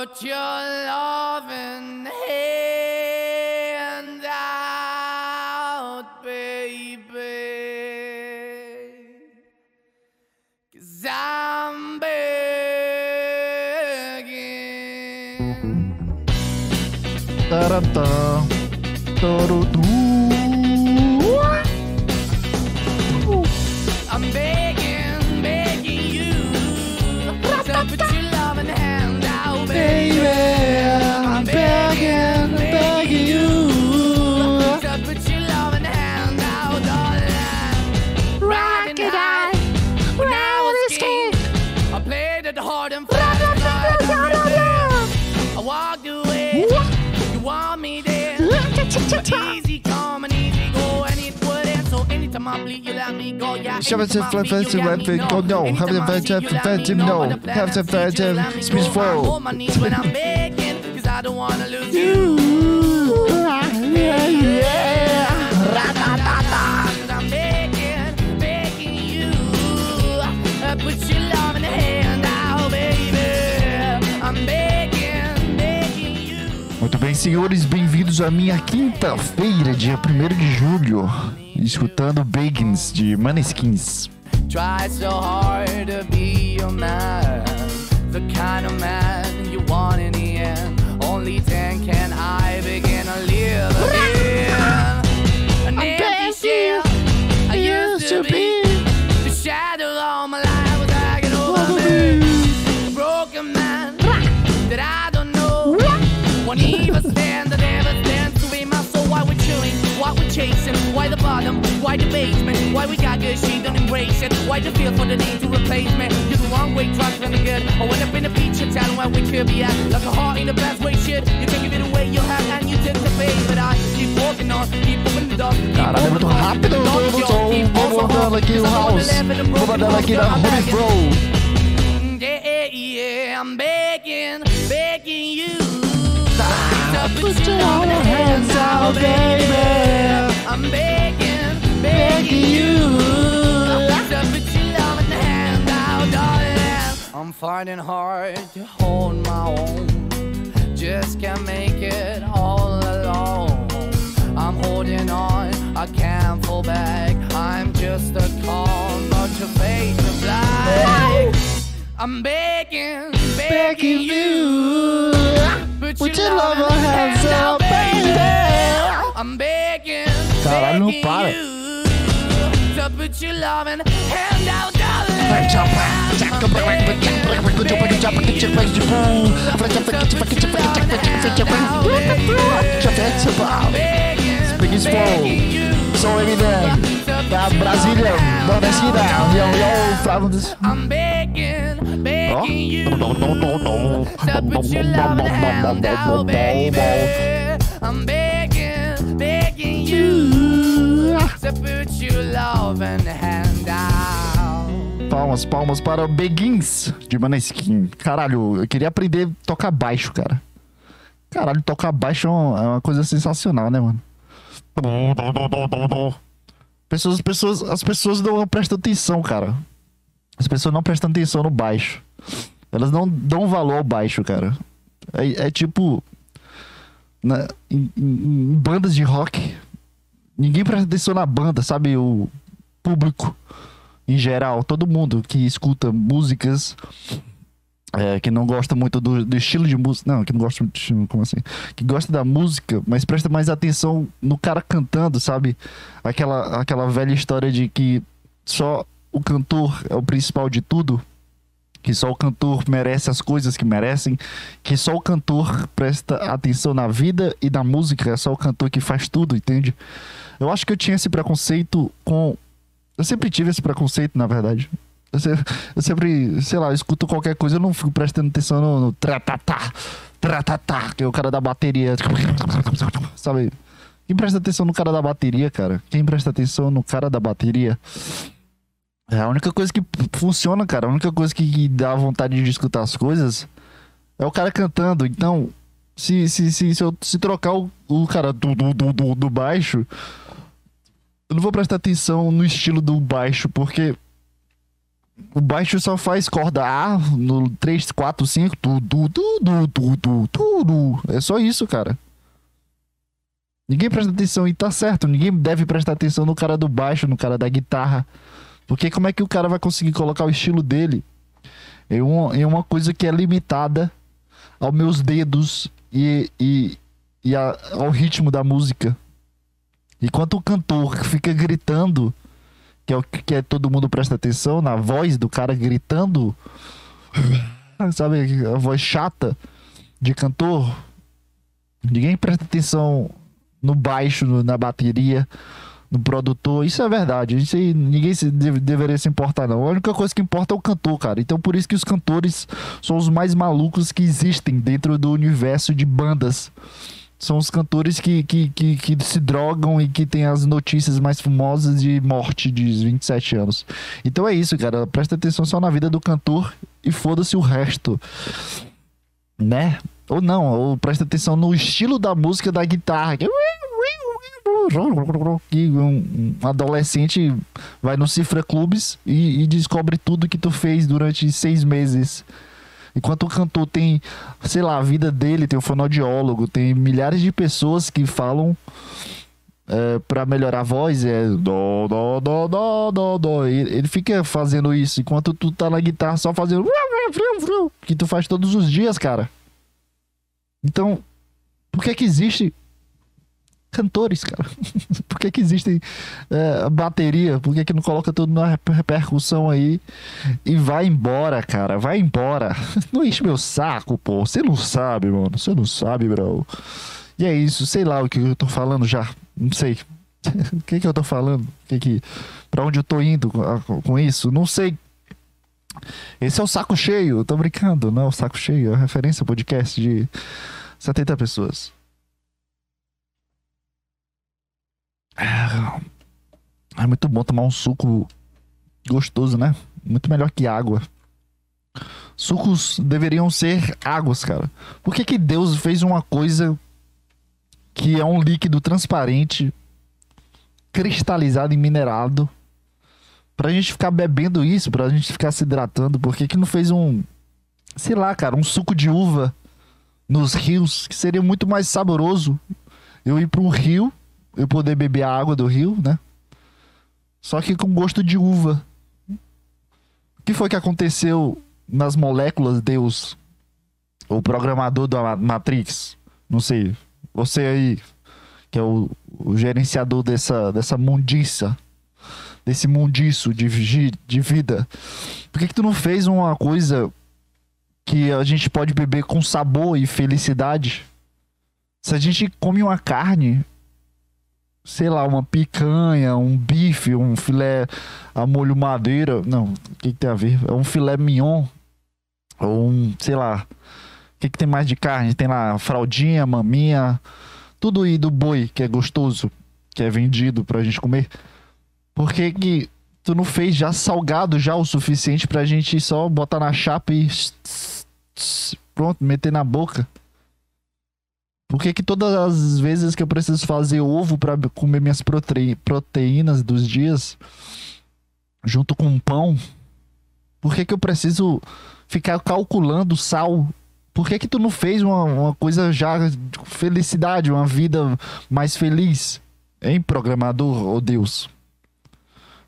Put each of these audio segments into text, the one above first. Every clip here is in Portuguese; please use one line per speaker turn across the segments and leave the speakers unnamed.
Put your loving hand out, baby. Cause I'm begging.
Taratã. Flat
bleed, you
flat
let
flat
me
go no. Have
Anytime
the
I
flat
bleed, you
flat
let
flat
me know.
no. Have the
is
flat
you let me
speech flow.
hold my knees when I'm begging, 'cause I don't wanna lose you. Cause I'm begging, begging you. Put your love in the hand out, baby. I'm begging, begging you.
Muito bem, senhores, bem-vindos à minha quinta-feira, dia 1 de julho, escutando Bagans de Maneskins.
Try so hard to be your man, the kind of man you want chasing, why the bottom, why the basement, why we got good, she don't embrace it. Why the feel for the need to replace me? You're the wrong way, trying to good. I went up in the feature town where we could be at. Like a heart in the best way, shit. You can give it away, you have, and you take the bait. But I keep walking on, keep moving the dog. keep
Caralho, é muito
moving on,
rápido,
keep
eu
on,
tô
yo,
tô-
keep
vou
on, so
mandando
hard.
aqui o
Cause I'm on
house.
left and the
Vou
broken
mandando aqui na Holy
begging.
Flow.
Yeah, yeah, I'm begging, begging you.
Ah,
to put your hands out, baby. I'm begging, begging you. Put your loving out, darling. I'm finding hard to hold my own. Just can't make it all alone. I'm holding on, I can't fall back. I'm just a call, not your face to black. I'm begging, begging you. Put, your loving hands out, baby. I'm begging,
Caralho, não
begging
para.
you. To put your loving hand out, darling.
Flow. Da Brasília, Nordestina. Yo, yo, Flávio dos...
I'm begging, begging you to put your loving hand out, baby. I'm begging, begging you to put your loving hand out.
Palmas, palmas para o Begins de Maneskin. Caralho, eu queria aprender a tocar baixo, cara. Caralho, tocar baixo é uma, é uma coisa sensacional, né, mano? Pessoas, as pessoas, as pessoas não prestam atenção, cara. As pessoas não prestam atenção no baixo. Elas não dão valor ao baixo, cara. É, é tipo. na- em, em- em bandas de rock. Ninguém presta atenção na banda, sabe? O público em geral, todo mundo que escuta músicas, é, que não gosta muito do, do estilo de música, não, que não gosta muito estilo, como assim? Que gosta da música, mas presta mais atenção no cara cantando, sabe? Aquela, aquela velha história de que só o cantor é o principal de tudo. Que só o cantor merece as coisas que merecem, que só o cantor presta atenção na vida e na música, é só o cantor que faz tudo, entende? Eu acho que eu tinha esse preconceito com eu sempre tive esse preconceito, na verdade. Eu sempre, sei lá, escuto qualquer coisa, eu não fico prestando atenção no, no tratatá, tratatá, que é o cara da bateria. Sabe? Quem presta atenção no cara da bateria, cara? Quem presta atenção no cara da bateria? É a única coisa que funciona, cara. A única coisa que, dá vontade de escutar as coisas é o cara cantando. Então, se, se, se, se eu se trocar o, o cara do, do, do, do baixo, eu não vou prestar atenção no estilo do baixo, porque o baixo só faz corda A no 3, 4, 5, tudo, tudo, tudo, tudo. É só isso, cara. Ninguém presta atenção e tá certo. Ninguém deve prestar atenção no cara do baixo, no cara da guitarra. Porque como é que o cara vai conseguir colocar o estilo dele em uma, em uma coisa que é limitada aos meus dedos e, e, e a, ao ritmo da música? Enquanto o cantor fica gritando que é o que é, todo mundo presta atenção na voz do cara gritando, sabe, a voz chata de cantor. Ninguém presta atenção no baixo, no, na bateria, no produtor. Isso é verdade. Isso aí, ninguém se, deve, deveria se importar, não. A única coisa que importa é o cantor, cara. Então por isso que os cantores são os mais malucos que existem dentro do universo de bandas são os cantores que, que, que, que, se drogam e que tem as notícias mais famosas de morte de 27 anos. Então é isso, cara. Presta atenção só na vida do cantor e foda-se o resto. Né? Ou não, ou presta atenção no estilo da música da guitarra. Que um, adolescente vai no Cifra Clubes e, e descobre tudo que tu fez durante seis meses. Enquanto o cantor tem, sei lá, a vida dele, tem o fonoaudiólogo, tem milhares de pessoas que falam é, para melhorar a voz, é dó, dó, dó, dó, dó, dó. Ele fica fazendo isso enquanto tu tá na guitarra só fazendo que tu faz todos os dias, cara. Então, por que que existe cantores, cara. Por que, que existem é, bateria? Por que, que não coloca tudo na repercussão aí e vai embora, cara? Vai embora. Não enche meu saco, pô. Você não sabe, mano. Você não sabe, bro. E é isso. Sei lá o que eu tô falando já. Não sei. o que que eu tô falando? Que que... Pra onde eu tô indo com, isso? Não sei. Esse é o saco cheio. Eu tô brincando. Não o saco cheio. É referência podcast de 70 pessoas. É, é muito bom tomar um suco gostoso, né? Muito melhor que água. Sucos deveriam ser águas, cara. Por que, que Deus fez uma coisa que é um líquido transparente, cristalizado e minerado, pra gente ficar bebendo isso, pra gente ficar se hidratando? Por que, que não fez um, sei lá, cara, um suco de uva nos rios, que seria muito mais saboroso? Eu ir para um rio eu poder beber a água do rio, né? Só que com gosto de uva. O que foi que aconteceu nas moléculas, Deus? O programador da Matrix? Não sei. Você aí, que é o, o gerenciador dessa, dessa mundiça, desse mundiço de, de vida. Por que, que tu não fez uma coisa que a gente pode beber com sabor e felicidade? Se a gente come uma carne, sei lá, uma picanha, um bife, um filé a molho madeira. Não, o que, que, tem a ver? É um filé mignon. Ou um, sei lá. O que, que tem mais de carne? Tem lá fraldinha, maminha. Tudo aí do boi, que é gostoso, que é vendido pra gente comer. Por que, que tu não fez já salgado já o suficiente pra gente só botar na chapa e. Pronto, meter na boca? Por que, que todas as vezes que eu preciso fazer ovo para comer minhas prote... proteínas dos dias, junto com pão, por que, que eu preciso ficar calculando sal? Por que, que tu não fez uma, uma coisa já de felicidade, uma vida mais feliz? Hein, programador, oh Deus?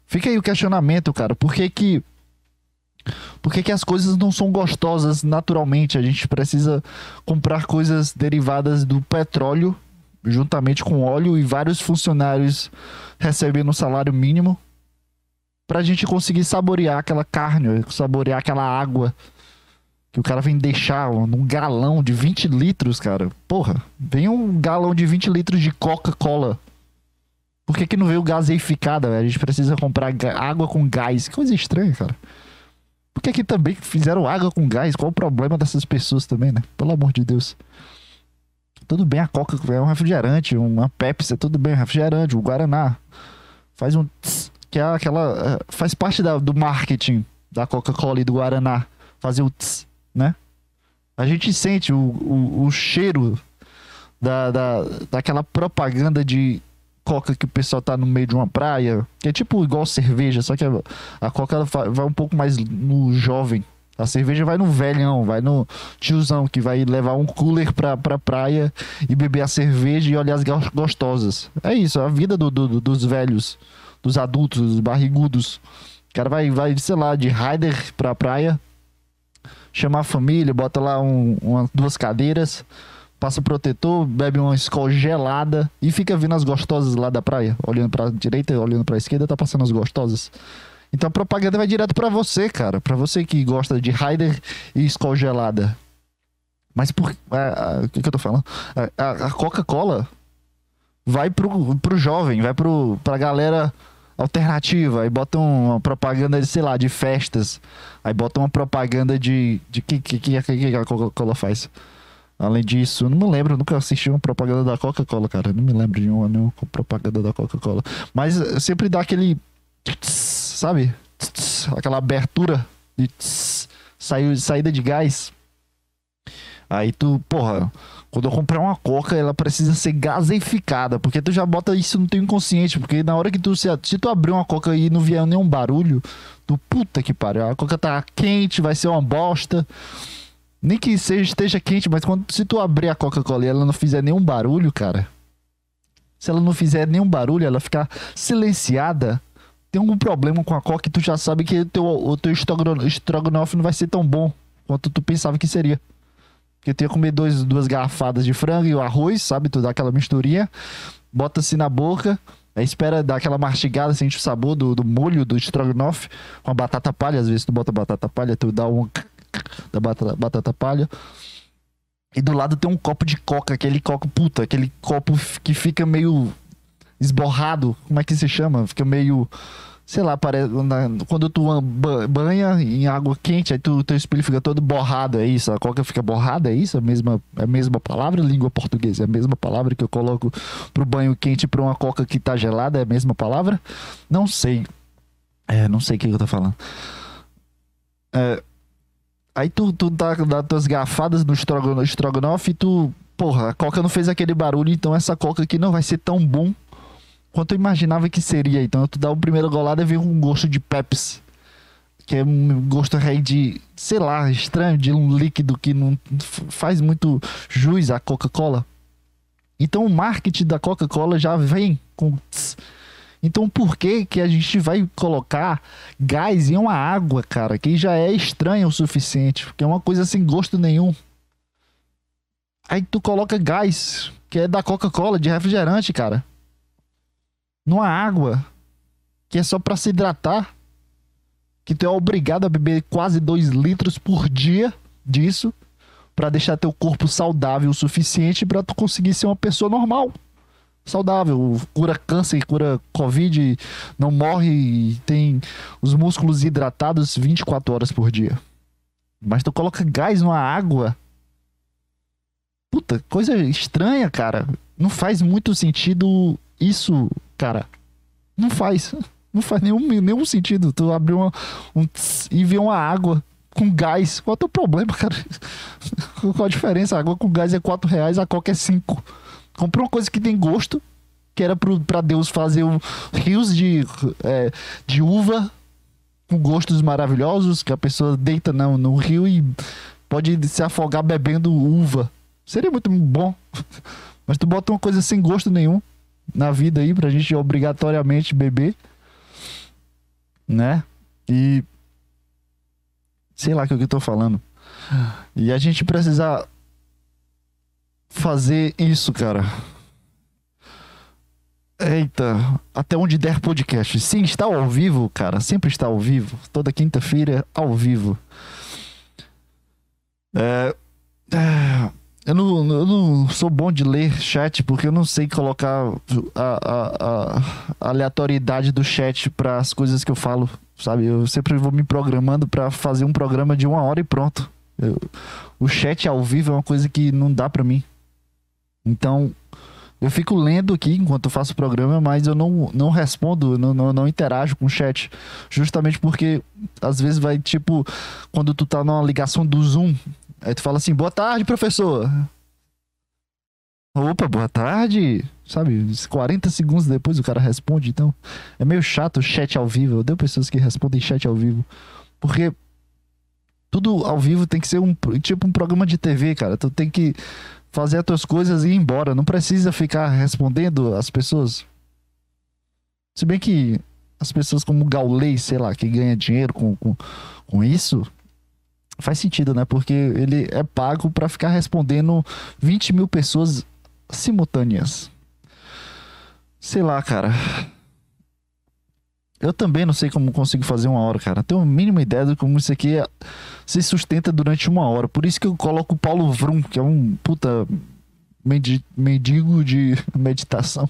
Fica aí o questionamento, cara. Por que que por que, que as coisas não são gostosas naturalmente? A gente precisa comprar coisas derivadas do petróleo, juntamente com óleo, e vários funcionários recebendo um salário mínimo, para a gente conseguir saborear aquela carne, saborear aquela água que o cara vem deixar num galão de 20 litros, cara. Porra, vem um galão de 20 litros de Coca-Cola. Por que, que não veio gaseificada? A gente precisa comprar água com gás. Que coisa estranha, cara. Porque aqui também fizeram água com gás. Qual o problema dessas pessoas também, né? Pelo amor de Deus. Tudo bem, a Coca é um refrigerante, uma Pepsi, é tudo bem, refrigerante, o Guaraná. Faz um. Tss, que é aquela. É, faz parte da, do marketing da Coca-Cola e do Guaraná. Fazer o tss, né? A gente sente o, o, o cheiro da, da, daquela propaganda de coca que o pessoal tá no meio de uma praia, que é tipo igual cerveja, só que a, a coca ela vai um pouco mais no jovem. A cerveja vai no velhão, vai no tiozão que vai levar um cooler pra, pra praia e beber a cerveja e olhar as go- gostosas. É isso, a vida do, do- do- dos velhos, dos adultos, dos barrigudos. O cara vai, vai, sei lá, de rider pra praia, chama a família, bota lá um, uma- duas cadeiras, passa protetor, bebe uma escola gelada e fica vendo as gostosas lá da praia, olhando pra direita, olhando pra esquerda, tá passando as gostosas. Então a propaganda vai direto pra você, cara, Pra você que gosta de rider e escola gelada. Mas por a- o que, que eu tô falando? A, a- a Coca-Cola vai pro, pro jovem, vai pro, pra galera alternativa. Aí bota uma propaganda de, sei lá, de festas. Aí bota uma propaganda de. de que, que, que a Coca-Cola faz? Além disso, não me lembro, nunca assisti uma propaganda da Coca-Cola, cara. Não me lembro de uma, nenhuma propaganda da Coca-Cola. Mas eh, sempre dá aquele. Sabe? Aquela abertura de saída de gás. Aí tu, porra, quando eu comprar uma coca, ela precisa ser gaseificada, porque tu já bota isso no teu inconsciente, porque na hora que tu se, se tu abrir uma coca e não vier nenhum barulho, tu puta que pariu, a coca tá quente, vai ser uma bosta. Nem que seja esteja quente, mas quando se tu abrir a Coca-Cola e ela não fizer nenhum barulho, cara, se ela não fizer nenhum barulho, ela ficar silenciada, tem algum problema com a Coca e tu já sabe que teu, o teu estrogono- estrogonofe não vai ser tão bom quanto tu pensava que seria. Porque tu ia comer dois, duas garrafadas de frango e o arroz, sabe? Tu dá aquela misturinha, bota assim na boca, aí espera dar aquela mastigada, sente o sabor do, do molho do estrogonofe com a batata palha. Às vezes tu bota batata palha, tu dá um da batata, batata palha. E do lado tem um copo de coca, aquele copo, puta, aquele copo que fica meio esborrado. Como é que se chama? Fica meio. Sei lá, parece. na- quando tu an- ba- banha em água quente, aí tu, teu espelho fica todo borrado, é isso? A coca fica borrada, é isso? A mesma, é a mesma palavra, língua portuguesa? É a mesma palavra que eu coloco pro banho quente pra uma coca que tá gelada? É a mesma palavra? Não sei. É, não sei o que eu tô falando. É, Aí tu, tu dá, dá tuas garfadas no estrogonofe, e tu. Porra, a coca não fez aquele barulho, então essa coca aqui não vai ser tão bom quanto eu imaginava que seria. Então tu dá o primeiro golada e vem um gosto de Pepsi. Que é um gosto aí de, sei lá, estranho, de um líquido que não faz muito jus à Coca-Cola. Então o marketing da Coca-Cola já vem com. tss. Então por que que a gente vai colocar gás em uma água, cara, que já é estranha o suficiente, porque é uma coisa sem gosto nenhum. Aí tu coloca gás, que é da Coca-Cola, de refrigerante, cara. Numa água, que é só pra se hidratar. Que tu é obrigado a beber quase 2 litros por dia disso, pra deixar teu corpo saudável o suficiente pra tu conseguir ser uma pessoa normal saudável, cura câncer, cura covid, não morre e tem os músculos hidratados 24 horas por dia. Mas tu coloca gás numa água. Puta, coisa estranha, cara. Não faz muito sentido isso, cara. Não faz. Não faz nenhum, nenhum sentido. Tu abrir uma, um tss e ver uma água com gás. Qual é o teu problema, cara? Qual a diferença? A água com gás é 4 reais, a coca é 5. Comprei uma coisa que tem gosto, que era pro, pra Deus fazer um, rios de, é, de uva com gostos maravilhosos, que a pessoa deita no, no rio e pode se afogar bebendo uva. Seria muito bom. Mas tu bota uma coisa sem gosto nenhum na vida aí pra gente obrigatoriamente beber. Né? E. Sei lá o que eu tô falando. E a gente precisa fazer isso, cara. Eita, até onde der podcast. Sim, está ao vivo, cara. Sempre está ao vivo. Toda quinta-feira, ao vivo. É, é, eu, não, eu não sou bom de ler chat porque eu não sei colocar a, a- a- aleatoriedade do chat para as coisas que eu falo, sabe? Eu sempre vou me programando para fazer um programa de uma hora e pronto. Eu- o chat ao vivo é uma coisa que não dá para mim. Então, eu fico lendo aqui enquanto eu faço o programa, mas eu não, não respondo, não, não, não interajo com o chat. Justamente porque às vezes vai, tipo, quando tu tá numa ligação do Zoom, aí tu fala assim, boa tarde, professor. Opa, boa tarde. Sabe, 40 segundos depois o cara responde, então é meio chato o chat ao vivo. Eu odeio pessoas que respondem chat ao vivo. Porque tudo ao vivo tem que ser um tipo um programa de TV, cara. Tu tem que fazer as tuas coisas e ir embora. Não precisa ficar respondendo as pessoas. Se bem que as pessoas como Gaulei, sei lá, que ganha dinheiro com, com, com isso, faz sentido, né? Porque ele é pago para ficar respondendo 20 mil pessoas simultâneas. Sei lá, cara. Eu também não sei como consigo fazer uma hora, cara. Tenho a mínima ideia de como isso aqui é, se sustenta durante uma hora. Por isso que eu coloco o Paulo Vrum, que é um puta mendigo de meditação.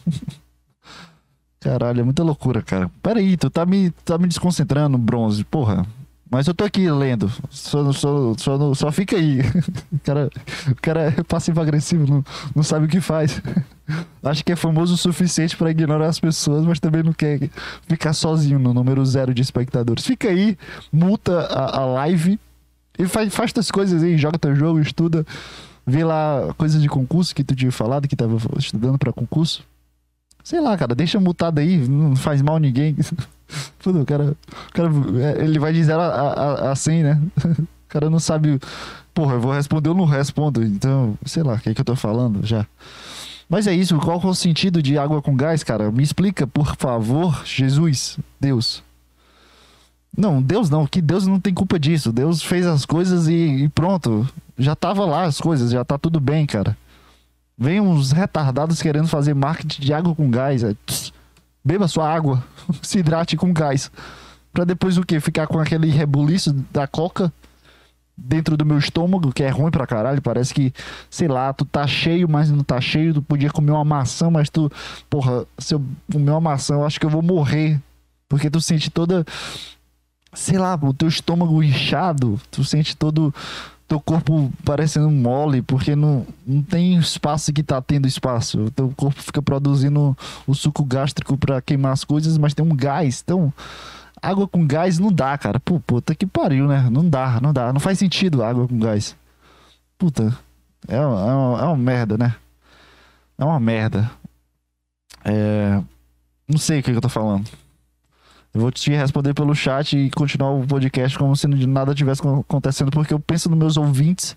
Caralho, é muita loucura, cara. Pera aí, tu tá me, tá me desconcentrando, bronze. Porra, mas eu tô aqui lendo. Só, só, só, só fica aí. O cara, o cara é passivo-agressivo, não, não sabe o que faz. Acho que é famoso o suficiente para ignorar as pessoas, mas também não quer ficar sozinho no número zero de espectadores. Fica aí, multa a, a live e faz, faz tuas coisas aí, joga teu jogo, estuda. Vê lá coisas de concurso que tu tinha falado que tava estudando para concurso. Sei lá, cara, deixa mutado aí, não faz mal ninguém. Puta, o cara, o cara. É, ele vai dizer a, a, a 100, né? O cara não sabe. Porra, eu vou responder ou não respondo. Então, sei lá, o que, é que eu tô falando já. Mas é isso, qual é o sentido de água com gás, cara? Me explica, por favor, Jesus, Deus. Não, Deus não, que Deus não tem culpa disso. Deus fez as coisas e, e pronto. Já tava lá as coisas, já tá tudo bem, cara. Vem uns retardados querendo fazer marketing de água com gás. É, tss, Beba sua água, se hidrate com gás. Pra depois o quê? Ficar com aquele rebuliço da coca dentro do meu estômago, que é ruim pra caralho. Parece que, sei lá, tu tá cheio, mas não tá cheio. Tu podia comer uma maçã, mas tu, porra, se eu comer uma maçã, eu acho que eu vou morrer. Porque tu sente toda, sei lá, o teu estômago inchado, tu sente todo teu corpo parecendo mole, porque não, não tem espaço que tá tendo espaço. O teu corpo fica produzindo o suco gástrico para queimar as coisas, mas tem um gás. Então, água com gás não dá, cara. Pô, puta que pariu, né? Não dá, não dá. Não faz sentido água com gás. Puta, é, uma, é uma, é uma merda, né? É uma merda. É. Não sei o que, que eu tô falando. Vou te responder pelo chat e continuar o podcast como se nada tivesse acontecendo, porque eu penso nos meus ouvintes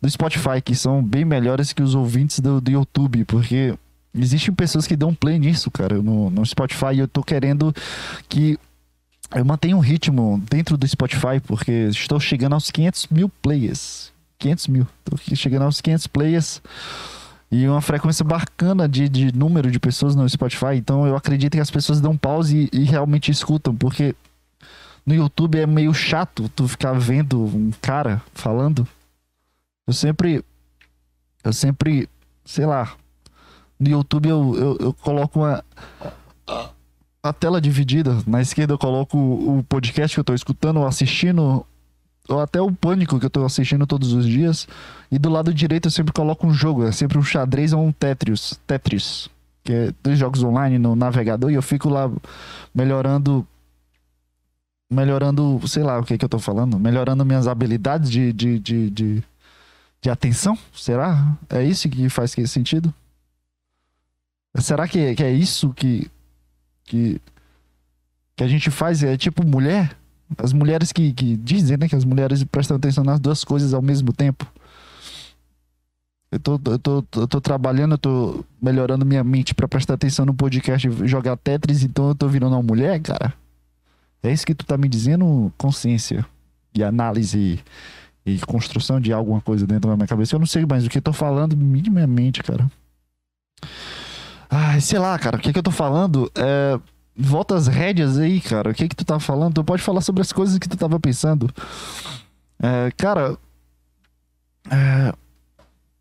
do Spotify, que são bem melhores que os ouvintes do, do YouTube, porque existem pessoas que dão play nisso, cara, no, no Spotify, e eu tô querendo que eu mantenha um ritmo dentro do Spotify, porque estou chegando aos 500 mil players. 500 mil. Estou chegando aos 500 players e uma frequência bacana de, de número de pessoas no Spotify. Então eu acredito que as pessoas dão pause e, e realmente escutam, porque no YouTube é meio chato tu ficar vendo um cara falando. Eu sempre. Eu sempre. Sei lá. No YouTube eu, eu, eu coloco uma. A tela dividida. Na esquerda eu coloco o podcast que eu tô escutando ou assistindo até o Pânico que eu tô assistindo todos os dias. E do lado direito eu sempre coloco um jogo, é sempre um xadrez ou um Tetris. Tetris. Que é dois jogos online no navegador e eu fico lá melhorando. Melhorando, sei lá o que, que eu tô falando. Melhorando minhas habilidades de, de, de, de, de atenção. Será? É isso que faz sentido? Será que, que é isso que, que, que a gente faz? É tipo mulher? As mulheres que, que dizem, né, que as mulheres prestam atenção nas duas coisas ao mesmo tempo. Eu tô, eu tô, eu tô trabalhando, eu tô melhorando minha mente para prestar atenção no podcast e jogar Tetris, então eu tô virando uma mulher, cara. É isso que tu tá me dizendo? Consciência e análise e construção de alguma coisa dentro da minha cabeça. Eu não sei mais o que eu tô falando minimamente, cara. Ai, sei lá, cara, o que, que eu tô falando? É volta as rédeas aí, cara. O que que tu tá falando? Tu pode falar sobre as coisas que tu tava pensando. É, cara, é,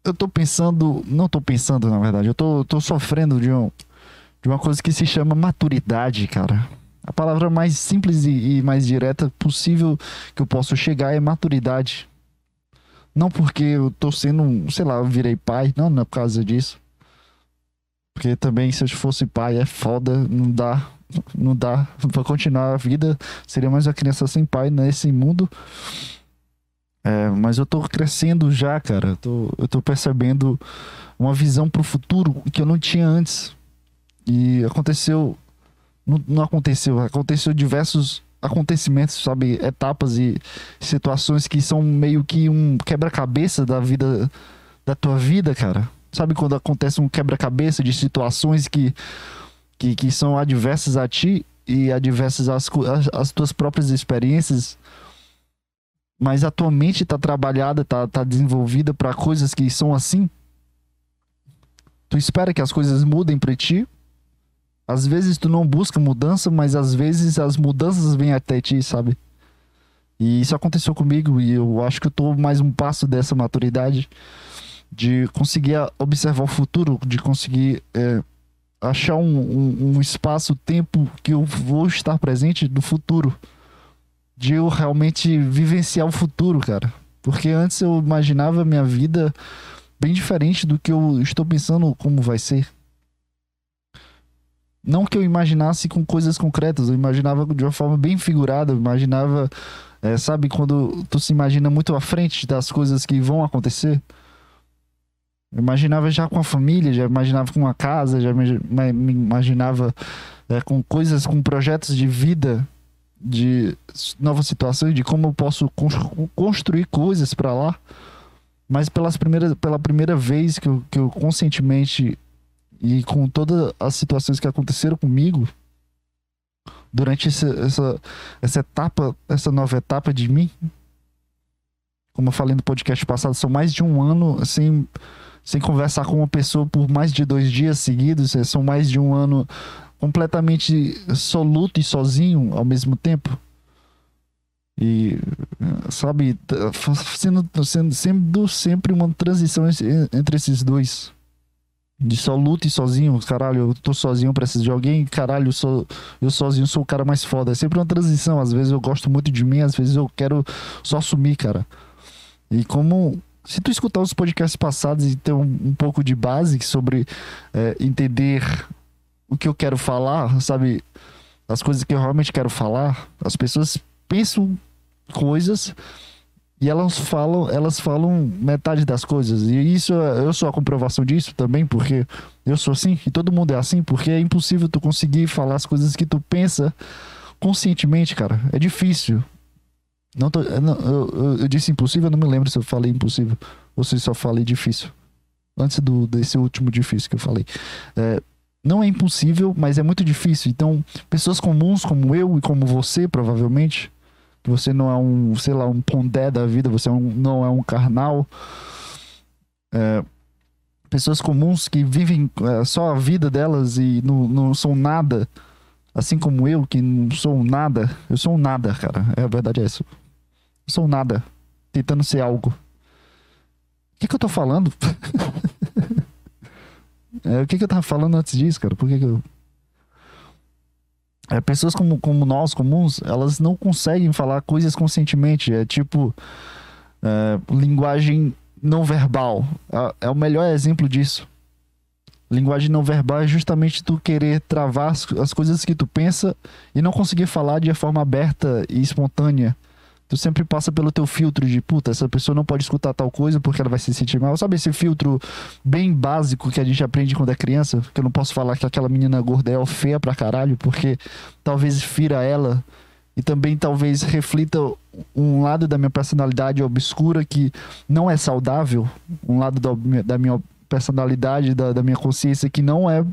eu tô pensando, não tô pensando na verdade, eu tô, tô sofrendo de, um, de uma coisa que se chama maturidade, cara. A palavra mais simples e, e mais direta possível que eu posso chegar é maturidade. Não porque eu tô sendo, sei lá, eu virei pai, não, não é por causa disso. Porque também se eu fosse pai é foda, não dá não dá para continuar a vida. Seria mais uma criança sem pai nesse mundo. É, mas eu tô crescendo já, cara. Eu tô, eu tô percebendo uma visão pro futuro que eu não tinha antes. E aconteceu. Não, não aconteceu, aconteceu diversos acontecimentos, sabe? Etapas e situações que são meio que um quebra-cabeça da vida, da tua vida, cara. Sabe quando acontece um quebra-cabeça de situações que, que, que são adversas a ti e adversas às, às, tuas próprias experiências? Mas a tua mente tá trabalhada, tá, tá desenvolvida para coisas que são assim? Tu espera que as coisas mudem para ti? Às vezes tu não busca mudança, mas às vezes as mudanças vêm até ti, sabe? E isso aconteceu comigo e eu acho que eu tô mais um passo dessa maturidade de conseguir observar o futuro, de conseguir é, achar um, um, um espaço-tempo que eu vou estar presente no futuro. De eu realmente vivenciar o futuro, cara. Porque antes eu imaginava minha vida bem diferente do que eu estou pensando como vai ser. Não que eu imaginasse com coisas concretas, eu imaginava de uma forma bem figurada, eu imaginava, é, sabe, quando tu se imagina muito à frente das coisas que vão acontecer. Eu imaginava já com a família, já imaginava com uma casa, já me imaginava é, com coisas, com projetos de vida, de novas situações, de como eu posso construir coisas para lá. Mas pelas primeiras, pela primeira vez que eu, que eu conscientemente e com todas as situações que aconteceram comigo durante essa, essa, essa etapa, essa nova etapa de mim, como eu falei no podcast passado, são mais de um ano sem, sem conversar com uma pessoa por mais de dois dias seguidos, é, são mais de um ano completamente soluto e sozinho ao mesmo tempo. E, sabe, sendo, sendo, sendo sempre uma transição entre esses dois de só luta e sozinho, caralho, eu tô sozinho, preciso de alguém, caralho, eu, sou, eu sozinho sou o cara mais foda. É sempre uma transição, às vezes eu gosto muito de mim, às vezes eu quero só sumir, cara. E como se tu escutar os podcasts passados e ter um, um pouco de base sobre é, entender o que eu quero falar, sabe? As coisas que eu realmente quero falar, as pessoas pensam coisas e elas falam, elas falam metade das coisas. E isso eu sou a comprovação disso também, porque eu sou assim e todo mundo é assim, porque é impossível tu conseguir falar as coisas que tu pensa conscientemente, cara. É difícil. Não tô, não, eu, eu, disse impossível, eu não me lembro se eu falei impossível ou se só falei difícil. Antes do desse último difícil que eu falei. É, não é impossível, mas é muito difícil. Então, pessoas comuns como eu e como você, provavelmente, que você não é um, sei lá, um pondé da vida, você é um, não é um carnal. É, pessoas comuns que vivem é, só a vida delas e não, não são nada, assim como eu, que não sou nada. Eu sou um nada, cara. É a verdade é isso. Sou nada, tentando ser algo. O que, que eu tô falando? é, o que, que eu tava falando antes disso, cara? Por que, que eu. É, pessoas como, como nós, comuns, elas não conseguem falar coisas conscientemente. É tipo é, linguagem não verbal. É, é, o melhor exemplo disso. Linguagem não verbal é justamente tu querer travar as, as coisas que tu pensa e não conseguir falar de forma aberta e espontânea tu sempre passa pelo teu filtro de puta, essa pessoa não pode escutar tal coisa porque ela vai se sentir mal. Sabe esse filtro bem básico que a gente aprende quando é criança? Que eu não posso falar que aquela menina gorda é feia pra caralho, porque talvez fira ela e também talvez reflita um lado da minha personalidade obscura que não é saudável, um lado da, minha personalidade, da, da minha consciência que não é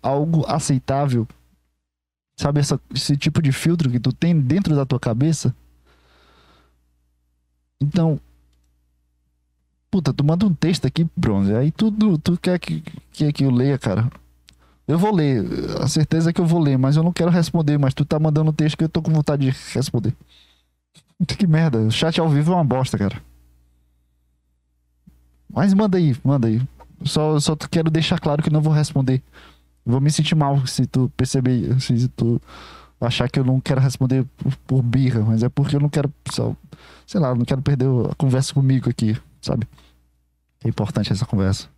algo aceitável. Sabe essa, esse tipo de filtro que tu tem dentro da tua cabeça? Então, puta, tu manda um texto aqui, Bronze, aí tu, tu quer que, que, que eu leia, cara. Eu vou ler, a certeza é que eu vou ler, mas eu não quero responder, mas tu tá mandando um texto que eu tô com vontade de responder. Que merda, o chat ao vivo é uma bosta, cara. Mas manda aí, manda aí. Só, só quero deixar claro que não vou responder. Vou me sentir mal se tu perceber, se tu achar que eu não quero responder por, birra, mas é porque eu não quero só sei lá, não quero perder a conversa comigo aqui, sabe? É importante essa conversa.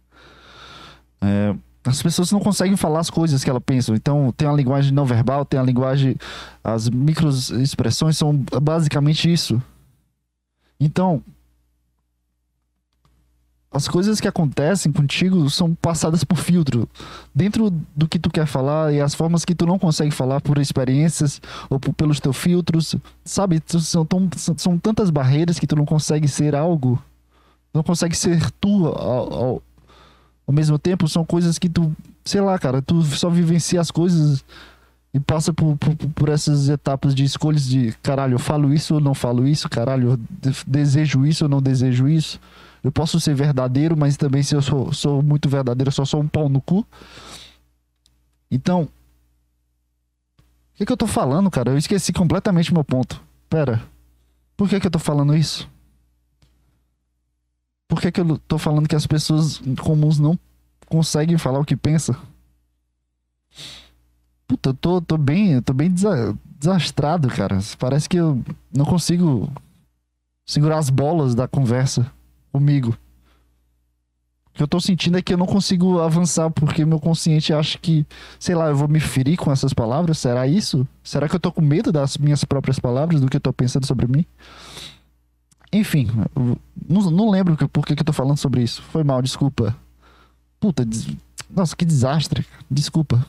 É, as pessoas não conseguem falar as coisas que elas pensam. Então, tem a linguagem não verbal, tem a linguagem. As microexpressões são basicamente isso. Então, as coisas que acontecem contigo são passadas por filtro. Dentro do que tu quer falar e as formas que tu não consegue falar por experiências ou por, pelos teus filtros, sabe? São, tão, são tantas barreiras que tu não consegue ser algo. Não consegue ser tu ao, ao, ao mesmo tempo. São coisas que tu, sei lá, cara, tu só vivencia as coisas e passa por, por, por, essas etapas de escolhas de caralho, eu falo isso ou não falo isso, caralho, eu desejo isso ou não desejo isso. Eu posso ser verdadeiro, mas também se eu sou, sou muito verdadeiro, eu só sou um pau no cu. Então, o que, que eu tô falando, cara? Eu esqueci completamente meu ponto. Pera, por que, que eu tô falando isso? Por que, que eu tô falando que as pessoas comuns não conseguem falar o que pensam? Puta, eu tô, tô bem, eu tô bem desastrado, cara. Parece que eu não consigo segurar as bolas da conversa comigo. O que eu tô sentindo é que eu não consigo avançar porque meu consciente acha que, sei lá, eu vou me ferir com essas palavras. Será isso? Será que eu tô com medo das minhas próprias palavras, do que eu tô pensando sobre mim? Enfim, não, não lembro por que, que eu tô falando sobre isso. Foi mal, desculpa. Puta, des... nossa, que desastre. Desculpa.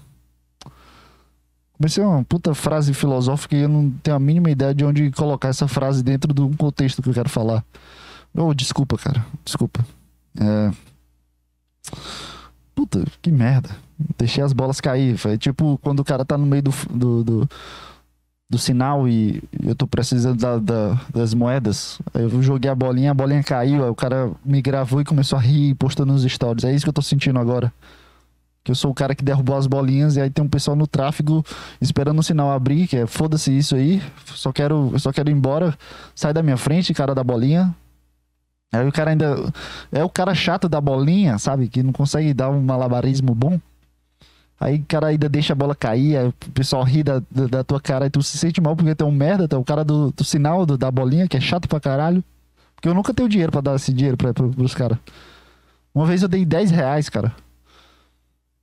Comecei uma puta frase filosófica e eu não tenho a mínima ideia de onde colocar essa frase dentro de um contexto que eu quero falar. Oh, desculpa, cara. Desculpa. É... Puta, que merda. Deixei as bolas cair. Foi tipo quando o cara tá no meio do, do, do, do sinal e eu tô precisando da, da, das moedas. Eu joguei a bolinha, a bolinha caiu. Aí o cara me gravou e começou a rir postando nos stories. É isso que eu tô sentindo agora. Que eu sou o cara que derrubou as bolinhas e aí tem um pessoal no tráfego esperando o sinal abrir, que é foda-se isso aí. Só quero, só quero ir embora. Sai da minha frente, cara da bolinha. Aí o cara ainda. É o cara chato da bolinha, sabe? Que não consegue dar um malabarismo bom. Aí o cara ainda deixa a bola cair, aí o pessoal ri da, da, da tua cara e tu se sente mal porque tem um merda, tem o cara do, do sinal do, da bolinha, que é chato pra caralho. Porque eu nunca tenho dinheiro pra dar esse dinheiro pra, pra, pros caras. Uma vez eu dei 10 reais, cara.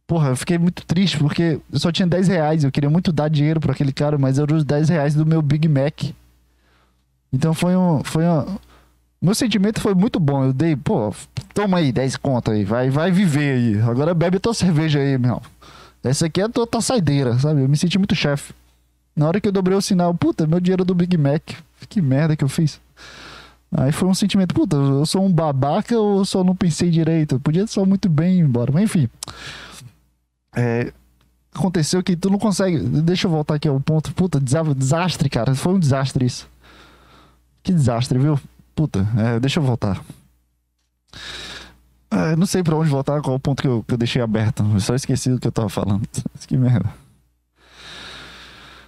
Porra, eu fiquei muito triste porque eu só tinha 10 reais. Eu queria muito dar dinheiro pra aquele cara, mas eram os 10 reais do meu Big Mac. Então foi um. Foi um meu sentimento foi muito bom. Eu dei, pô, toma aí, 10 conto aí, vai, vai viver aí. Agora bebe tua cerveja aí, meu. Essa aqui é a tua, tua saideira, sabe? Eu me senti muito chefe. Na hora que eu dobrei o sinal, puta, meu dinheiro do Big Mac. Que merda que eu fiz. Aí foi um sentimento, puta, eu sou um babaca ou eu só não pensei direito? Eu podia só muito bem ir embora. Mas enfim. É, aconteceu que tu não consegue. Deixa eu voltar aqui ao ponto. Puta, desastre, cara. Foi um desastre isso. Que desastre, viu? Puta, é, deixa eu voltar. É, não sei pra onde voltar, qual o ponto que eu, que eu deixei aberto. Eu só esqueci do que eu tava falando. que merda.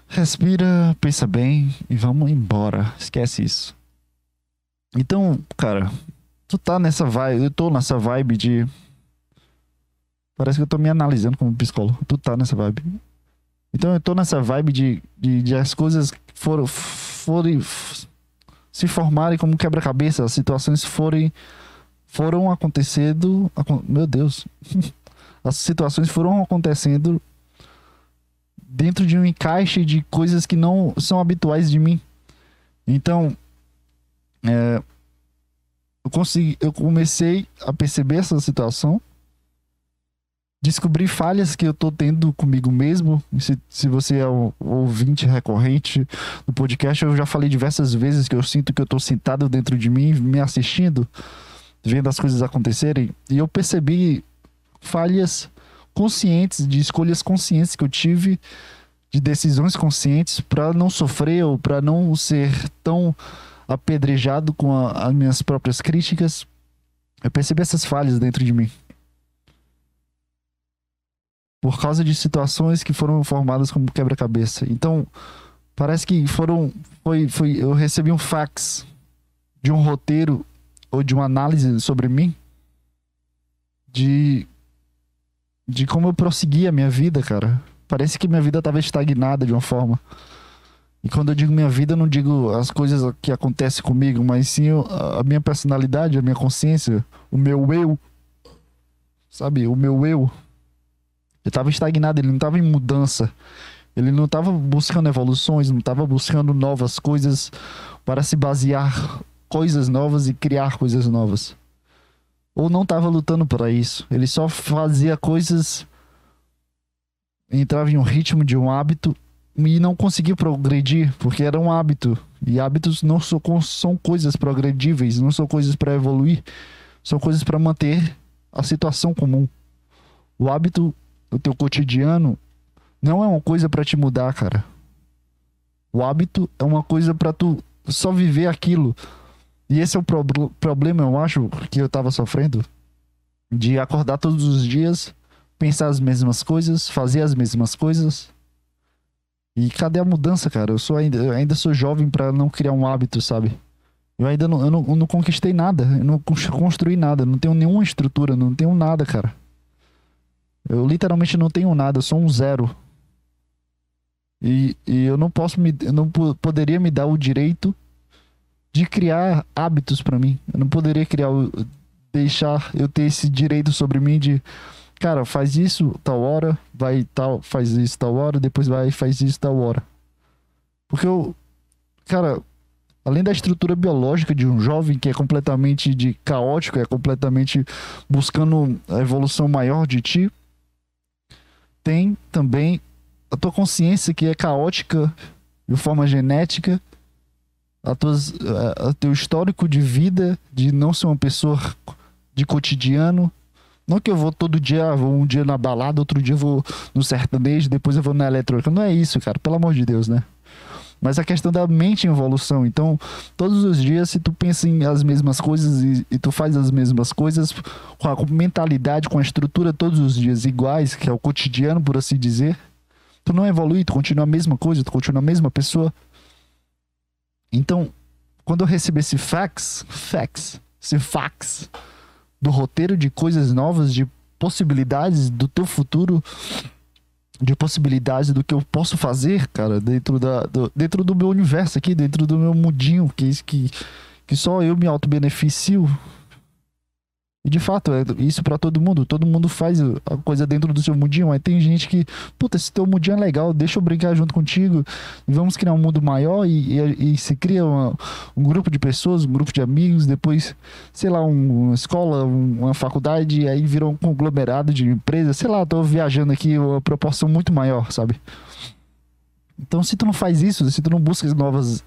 Respira, pensa bem e vamos embora. Esquece isso. Então, cara, tu tá nessa vibe, eu tô nessa vibe de. Parece que eu tô me analisando como psicólogo. Tu tá nessa vibe. Então eu tô nessa vibe de, de, de as coisas foram, foram se formarem como quebra-cabeça, as situações forem foram acontecendo, meu Deus. as situações foram acontecendo dentro de um encaixe de coisas que não são habituais de mim. Então, é, eu consegui, eu comecei a perceber essa situação descobrir falhas que eu tô tendo comigo mesmo. Se, se você é um ouvinte recorrente do podcast, eu já falei diversas vezes que eu sinto que eu tô sentado dentro de mim, me assistindo, vendo as coisas acontecerem. E eu percebi falhas conscientes, de escolhas conscientes que eu tive, de decisões conscientes para não sofrer ou para não ser tão apedrejado com a, as minhas próprias críticas. Eu percebi essas falhas dentro de mim por causa de situações que foram formadas como quebra-cabeça. Então, parece que foram foi, foi eu recebi um fax de um roteiro ou de uma análise sobre mim de de como eu prossegui a minha vida, cara. Parece que minha vida estava estagnada de uma forma. E quando eu digo minha vida, eu não digo as coisas que acontecem comigo, mas sim a minha personalidade, a minha consciência, o meu eu. Sabe? O meu eu. Ele estava estagnado, ele não estava em mudança. Ele não estava buscando evoluções, não estava buscando novas coisas para se basear coisas novas e criar coisas novas. ou não estava lutando para isso. Ele só fazia coisas, entrava em um ritmo de um hábito e não conseguia progredir, porque era um hábito. E hábitos não são, são coisas progredíveis, não são coisas para evoluir, são coisas para manter a situação comum. O hábito do teu cotidiano não é uma coisa para te mudar, cara. O hábito é uma coisa para tu só viver aquilo. E esse é o pro problema, eu acho, que eu tava sofrendo. De acordar todos os dias, pensar as mesmas coisas, fazer as mesmas coisas. E cadê a mudança, cara? Eu sou ainda, eu ainda sou jovem para não criar um hábito, sabe? Eu ainda não, eu não, eu não conquistei nada, eu não construí nada, não tenho nenhuma estrutura, não tenho nada, cara. Eu literalmente não tenho nada, sou um zero. E, e eu não posso me. Eu não poderia me dar o direito de criar hábitos para mim. Eu não poderia criar deixar eu ter esse direito sobre mim de cara, faz isso tal hora, vai tal, faz isso tal hora, depois vai faz isso tal hora. Porque eu cara, além da estrutura biológica de um jovem que é completamente de caótico, é completamente buscando a evolução maior de ti, tem também a tua consciência que é caótica de forma genética a tuas, a, a teu histórico de vida, de não ser uma pessoa de cotidiano. Não que eu vou todo dia, vou um dia na balada, outro dia vou no sertanejo, depois eu vou na eletrônica. Não é isso, cara, pelo amor de Deus, né? Mas a questão da mente em evolução. Então, todos os dias, se tu pensa em as mesmas coisas e, e, tu faz as mesmas coisas com a mentalidade, com a estrutura todos os dias iguais, que é o cotidiano, por assim dizer, tu não evolui, tu continua a mesma coisa, tu continua a mesma pessoa. Então, quando eu recebi esse fax, fax, esse fax do roteiro de coisas novas, de possibilidades do teu futuro, de possibilidades do que eu posso fazer, cara, dentro, da, do, dentro do meu universo aqui, dentro do meu mundinho, que, que, que só eu me auto-beneficio e de fato, é isso para todo mundo. Todo mundo faz a coisa dentro do seu mundinho, mas tem gente que, puta, esse teu mundinho é legal, deixa eu brincar junto contigo. Vamos criar um mundo maior e, e, e se cria uma, um grupo de pessoas, um grupo de amigos, depois, sei lá, um, uma escola, uma faculdade, e aí virou um conglomerado de empresas. Sei lá, tô viajando aqui uma proporção muito maior, sabe? Então, se tu não faz isso, se tu não busca novas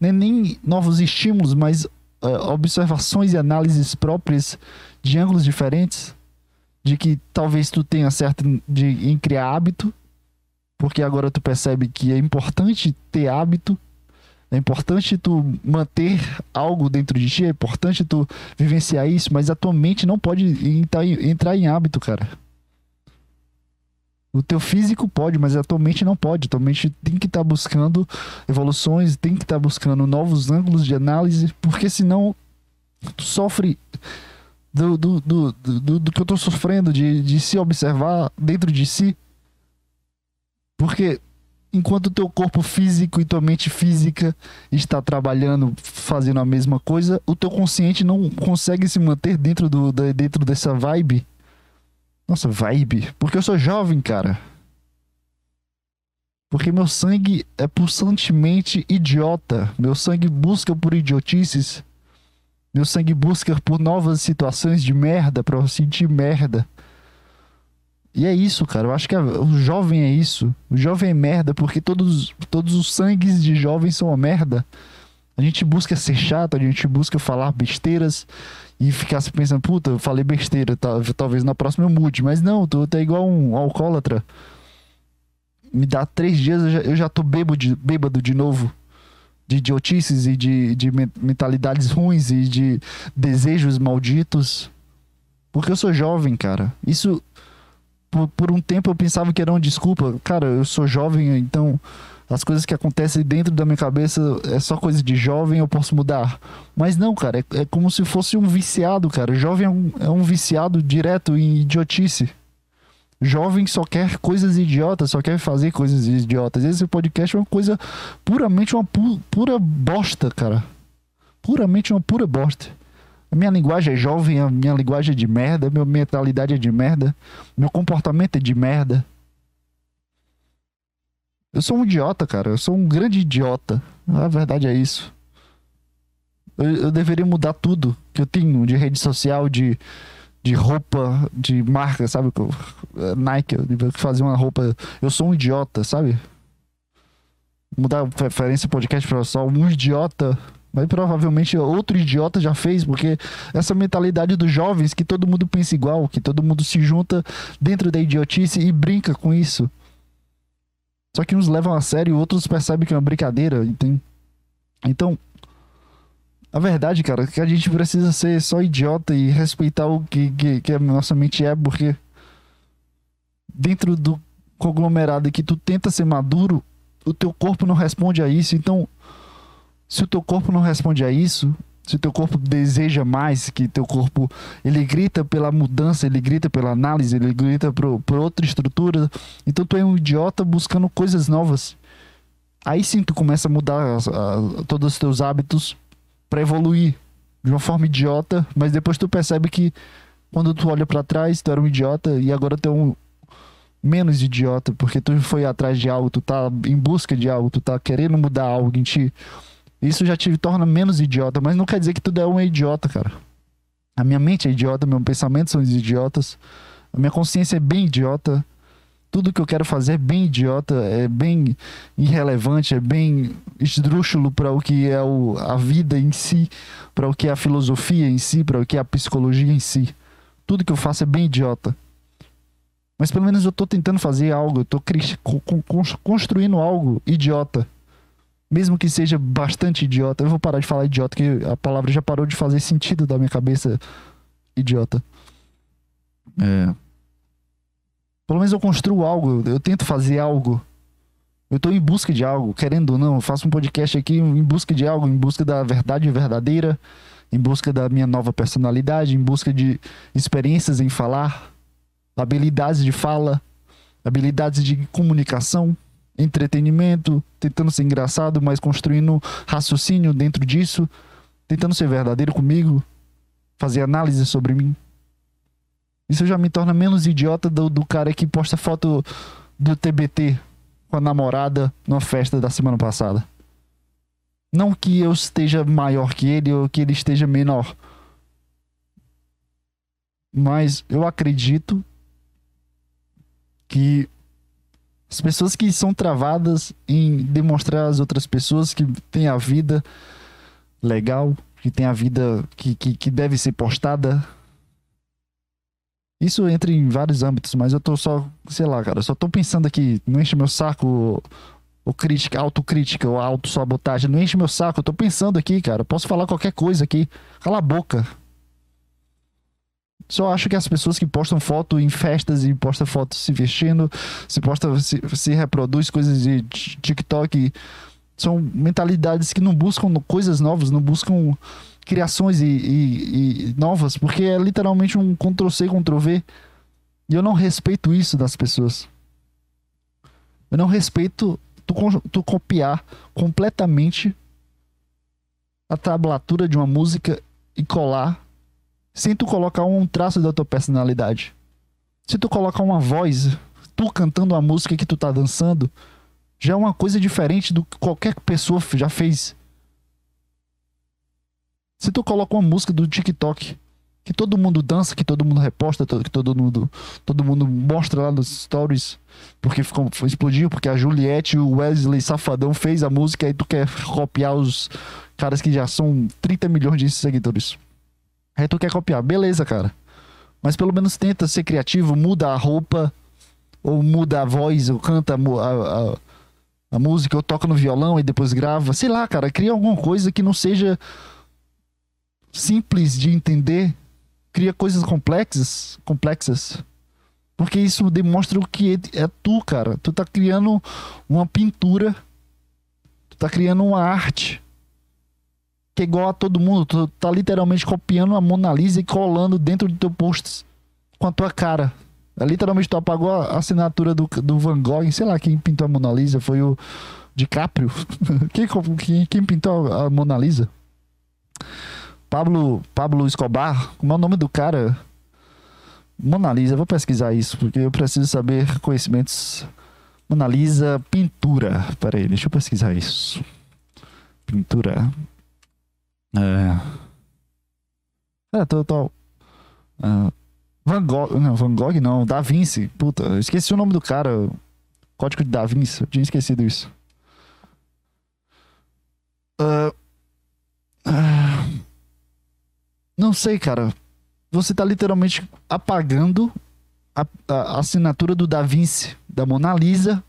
nem, nem novos estímulos, mas observações e análises próprias de ângulos diferentes, de que talvez tu tenha certo de, em criar hábito, porque agora tu percebe que é importante ter hábito, é importante tu manter algo dentro de ti, é importante tu vivenciar isso, mas a tua mente não pode entrar, entrar em hábito, cara. O teu físico pode, mas a tua mente não pode. A tua mente tem que estar tá buscando evoluções, tem que estar tá buscando novos ângulos de análise, porque senão tu sofre do, do, do, do, do que eu tô sofrendo, de, de se observar dentro de si. Porque enquanto o teu corpo físico e tua mente física está trabalhando, fazendo a mesma coisa, o teu consciente não consegue se manter dentro, do, dentro dessa vibe nossa, vibe. Porque eu sou jovem, cara. Porque meu sangue é pulsantemente idiota. Meu sangue busca por idiotices. Meu sangue busca por novas situações de merda pra eu sentir merda. E é isso, cara. Eu acho que o jovem é isso. O jovem é merda porque todos, todos os sangues de jovem são uma merda. A gente busca ser chato, a gente busca falar besteiras e ficar se pensando, puta, eu falei besteira, tá, talvez na próxima eu mude. Mas não, tu tá igual um alcoólatra. Me dá três dias, eu já, eu já tô bêbado de, bêbado de novo. De idiotices e de, de mentalidades ruins e de desejos malditos. Porque eu sou jovem, cara. Isso, por, por um tempo eu pensava que era uma desculpa. Cara, eu sou jovem, então as coisas que acontecem dentro da minha cabeça é só coisa de jovem, eu posso mudar. Mas não, cara, é, é como se fosse um viciado, cara. Jovem é um, é um viciado direto em idiotice. Jovem só quer coisas idiotas, só quer fazer coisas idiotas. Esse podcast é uma coisa puramente uma pu pura bosta, cara. Puramente uma pura bosta. A minha linguagem é jovem, a minha linguagem é de merda, minha mentalidade é de merda, meu comportamento é de merda. Eu sou um idiota, cara. Eu sou um grande idiota. A verdade é isso. Eu, eu deveria mudar tudo. que eu tenho de rede social, de, de roupa, de marca, sabe? Eh, Nike, eu fazer uma roupa. Eu sou um idiota, sabe? Mudar a referência podcast para só um idiota. Mas provavelmente outro idiota já fez, porque essa mentalidade dos jovens que todo mundo pensa igual, que todo mundo se junta dentro da idiotice e brinca com isso. Só que uns levam a sério, outros percebem que é uma brincadeira, entende? Então, a verdade, cara, é que a gente precisa ser só idiota e respeitar o que, que, que a nossa mente é, porque dentro do conglomerado que tu tenta ser maduro, o teu corpo não responde a isso. Então, se o teu corpo não responde a isso, se teu corpo deseja mais, que teu corpo ele grita pela mudança, ele grita pela análise, ele grita por, por outra estrutura, então tu é um idiota buscando coisas novas. Aí sim tu começa a mudar a, a, todos os teus hábitos para evoluir de uma forma idiota, mas depois tu percebe que quando tu olha para trás, tu era um idiota e agora tu é um menos idiota, porque tu foi atrás de algo, tu tá em busca de algo, tu tá querendo mudar algo em ti. Isso já te torna menos idiota, mas não quer dizer que tu é um idiota, cara. A minha mente é idiota, meus pensamentos são idiotas, a minha consciência é bem idiota tudo que eu quero fazer é bem idiota, é bem irrelevante, é bem esdrúxulo para o que é o, a vida em si, para o que é a filosofia em si, para o que é a psicologia em si. Tudo que eu faço é bem idiota. Mas pelo menos eu estou tentando fazer algo, eu estou construindo algo idiota. Mesmo que seja bastante idiota. Eu vou parar de falar idiota, que a palavra já parou de fazer sentido da minha cabeça. Idiota. É. Pelo menos eu construo algo, eu tento fazer algo. Eu estou em busca de algo, querendo ou não, eu faço um podcast aqui em busca de algo, em busca da verdade verdadeira, em busca da minha nova personalidade, em busca de experiências em falar, habilidades de fala, habilidades de comunicação, entretenimento, tentando ser engraçado, mas construindo raciocínio dentro disso, tentando ser verdadeiro comigo, fazer análise sobre mim. Isso já me torna menos idiota do, do cara que posta foto do TBT com a namorada numa festa da semana passada. Não que eu esteja maior que ele ou que ele esteja menor. Mas eu acredito que as pessoas que são travadas em demonstrar às outras pessoas que tem a vida legal, que tem a vida que, que, que deve ser postada, isso entra em vários âmbitos, mas eu tô só, sei lá, cara, só tô pensando aqui, não enche meu saco o crítica, autocrítica ou autossabotagem, não enche meu saco, eu tô pensando aqui, cara, posso falar qualquer coisa aqui, cala a boca. Só acho que as pessoas que postam foto em festas e postam fotos se vestindo, se posta, se, se reproduz coisas de TikTok, são mentalidades que não buscam coisas novas, não buscam criações e, e, e novas, porque é literalmente um Ctrl-C, Ctrl-V. E eu não respeito isso das pessoas. Eu não respeito tu, tu copiar completamente a tablatura de uma música e colar sem tu colocar um traço da tua personalidade. Se tu colocar uma voz, tu cantando a música que tu tá dançando, já é uma coisa diferente do que qualquer pessoa já fez. Se tu coloca uma música do TikTok que todo mundo dança, que todo mundo reposta, que todo mundo, todo mundo mostra lá nos stories, porque ficou, explodiu, porque a Juliette e o Wesley Safadão fez a música e tu quer copiar os caras que já são 30 milhões de seguidores. Aí tu quer copiar, beleza, cara. Mas pelo menos tenta ser criativo, muda a roupa, ou muda a voz, ou canta a, a, a, música, ou toca no violão e depois grava. Sei lá, cara, cria alguma coisa que não seja simples de entender cria coisas complexas, complexas. Porque isso demonstra o que é tu, cara. Tu tá criando uma pintura. Tu tá criando uma arte. Que é igual a todo mundo. Tu tá literalmente copiando a Mona Lisa e colando dentro do teu post com a tua cara. É, literalmente tu apagou a assinatura do, do Van Gogh. Sei lá quem pintou a Mona Lisa. Foi o DiCaprio. quem, quem, quem pintou a Mona Lisa? Pablo, Pablo Escobar, como é o nome do cara? Mona Lisa, vou pesquisar isso, porque eu preciso saber conhecimentos. Mona Lisa, pintura. Pera aí, deixa eu pesquisar isso. Pintura. É. É, tô. tô ah, Van Gogh. Não, Van Gogh não. Da Vinci. Puta, eu esqueci o nome do cara. Código de Da Vinci. Eu tinha esquecido isso. Ah, ah, não sei, cara. Você tá literalmente apagando a, a assinatura do Da Vinci, da Mona Lisa.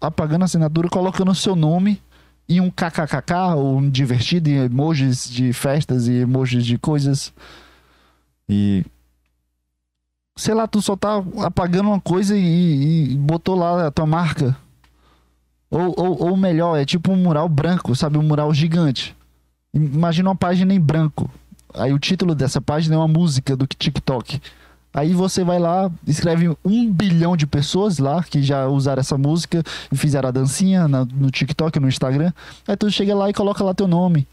Apagando a assinatura, colocando o seu nome e um kkkk, ou um divertido, e emojis de festas e emojis de coisas. E. Sei lá, tu só tá apagando uma coisa e, e botou lá a tua marca. Ou, ou, ou melhor, é tipo um mural branco, sabe? Um mural gigante. Imagina uma página em branco. Aí o título dessa página é uma música do TikTok. Aí você vai lá, escreve um bilhão de pessoas lá que já usaram essa música e fizeram a dancinha na, no TikTok, no Instagram. Aí tu chega lá e coloca lá teu nome.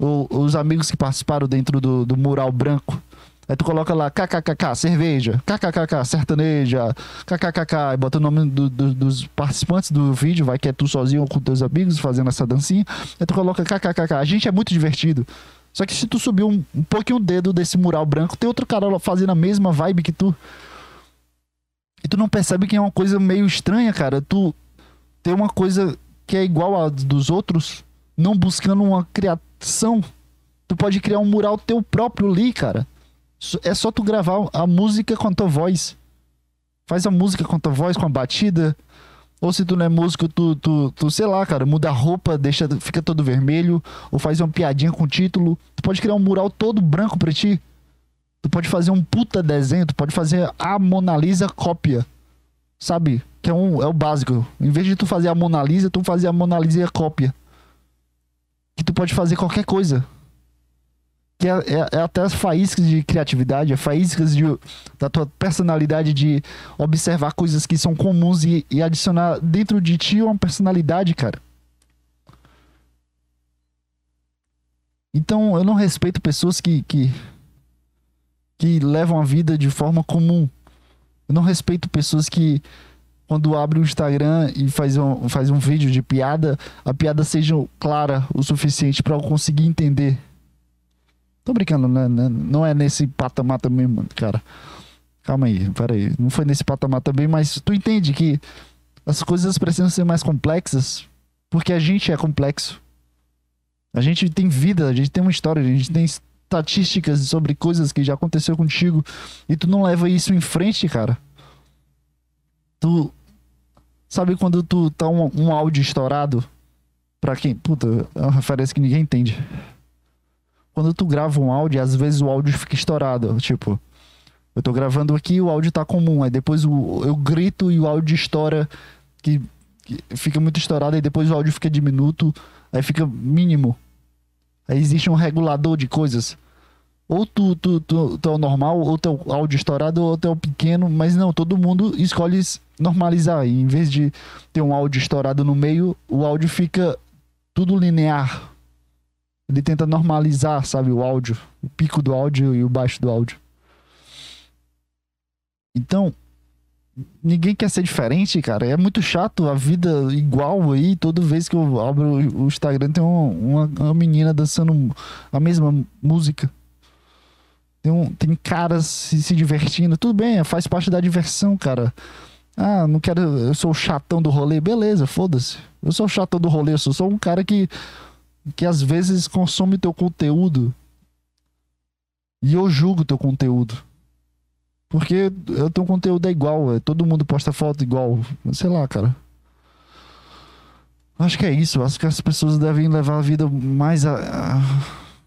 Ou os amigos que participaram dentro do, do mural branco. Aí tu coloca lá kkkk, cerveja, kkkk, sertaneja, kkkk, e bota o nome do, do, dos participantes do vídeo, vai que é tu sozinho ou com teus amigos fazendo essa dancinha. Aí tu coloca kkkk. A gente é muito divertido. Só que se tu subir um, um pouquinho o dedo desse mural branco, tem outro cara fazendo a mesma vibe que tu. E tu não percebe que é uma coisa meio estranha, cara. Tu tem uma coisa que é igual a dos outros, não buscando uma criação. Tu pode criar um mural teu próprio ali, cara. É só tu gravar a música com a tua voz. Faz a música com a tua voz, com a batida. Ou se tu não é músico, tu, tu, tu, sei lá, cara, muda a roupa, deixa, fica todo vermelho, ou faz uma piadinha com o título. Tu pode criar um mural todo branco pra ti. Tu pode fazer um puta desenho, tu pode fazer a Mona Lisa cópia. Sabe? Que é, um, é o básico. Em vez de tu fazer a Mona Lisa, tu fazer a Mona Lisa cópia. Que tu pode fazer qualquer coisa que é, é, é, até as faíscas de criatividade, é faíscas de, da tua personalidade de observar coisas que são comuns e, e adicionar dentro de ti uma personalidade, cara. Então eu não respeito pessoas que, que, que levam a vida de forma comum. Eu não respeito pessoas que quando abre o Instagram e faz um, faz um vídeo de piada, a piada seja clara o suficiente para eu conseguir entender. Tô brincando, né? né? Não é nesse patamar também, mano, cara. Calma aí, peraí. Não foi nesse patamar também, mas tu entende que as coisas precisam ser mais complexas porque a gente é complexo. A gente tem vida, a gente tem uma história, a gente tem estatísticas sobre coisas que já aconteceu contigo e tu não leva isso em frente, cara. Tu sabe quando tu tá um, um áudio estourado? Pra quem? Puta, é uma referência que ninguém entende quando tu grava um áudio, às vezes o áudio fica estourado. Tipo, eu tô gravando aqui o áudio tá comum. Aí depois o, eu grito e o áudio estoura, que, que fica muito estourado. Aí depois o áudio fica diminuto, aí fica mínimo. Aí existe um regulador de coisas. Ou tu, tu, tu, tu é o normal, ou teu áudio estourado, ou tu é o pequeno. Mas não, todo mundo escolhe normalizar. E em vez de ter um áudio estourado no meio, o áudio fica tudo linear. Ele tenta normalizar, sabe, o áudio, o pico do áudio e o baixo do áudio. Então, ninguém quer ser diferente, cara. É muito chato a vida igual aí. Toda vez que eu abro o Instagram tem uma, uma menina dançando a mesma música. Tem, um, tem caras se, se divertindo. Tudo bem, faz parte da diversão, cara. Ah, não quero. Eu sou o chatão do rolê. Beleza, foda-se. Eu sou o chatão do rolê. Eu sou só um cara que que às vezes consome teu conteúdo e eu julgo teu conteúdo. Porque o teu conteúdo é igual, é, todo mundo posta foto igual. Sei lá, cara. Acho que é isso. Acho que as pessoas devem levar a vida mais a, a,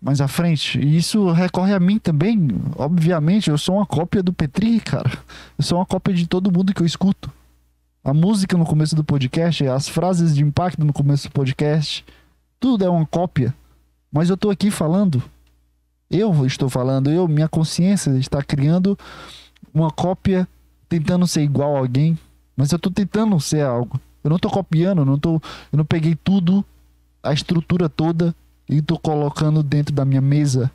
mais à frente. E isso recorre a mim também. Obviamente, eu sou uma cópia do Petri, cara. Eu sou uma cópia de todo mundo que eu escuto. A música no começo do podcast, as frases de impacto no começo do podcast tudo é uma cópia. Mas eu estou aqui falando. Eu estou falando, eu, minha consciência está criando uma cópia, tentando ser igual a alguém. Mas eu estou tentando ser algo. Eu não estou copiando, não, tô, eu não peguei tudo, a estrutura toda, e estou colocando dentro da minha mesa.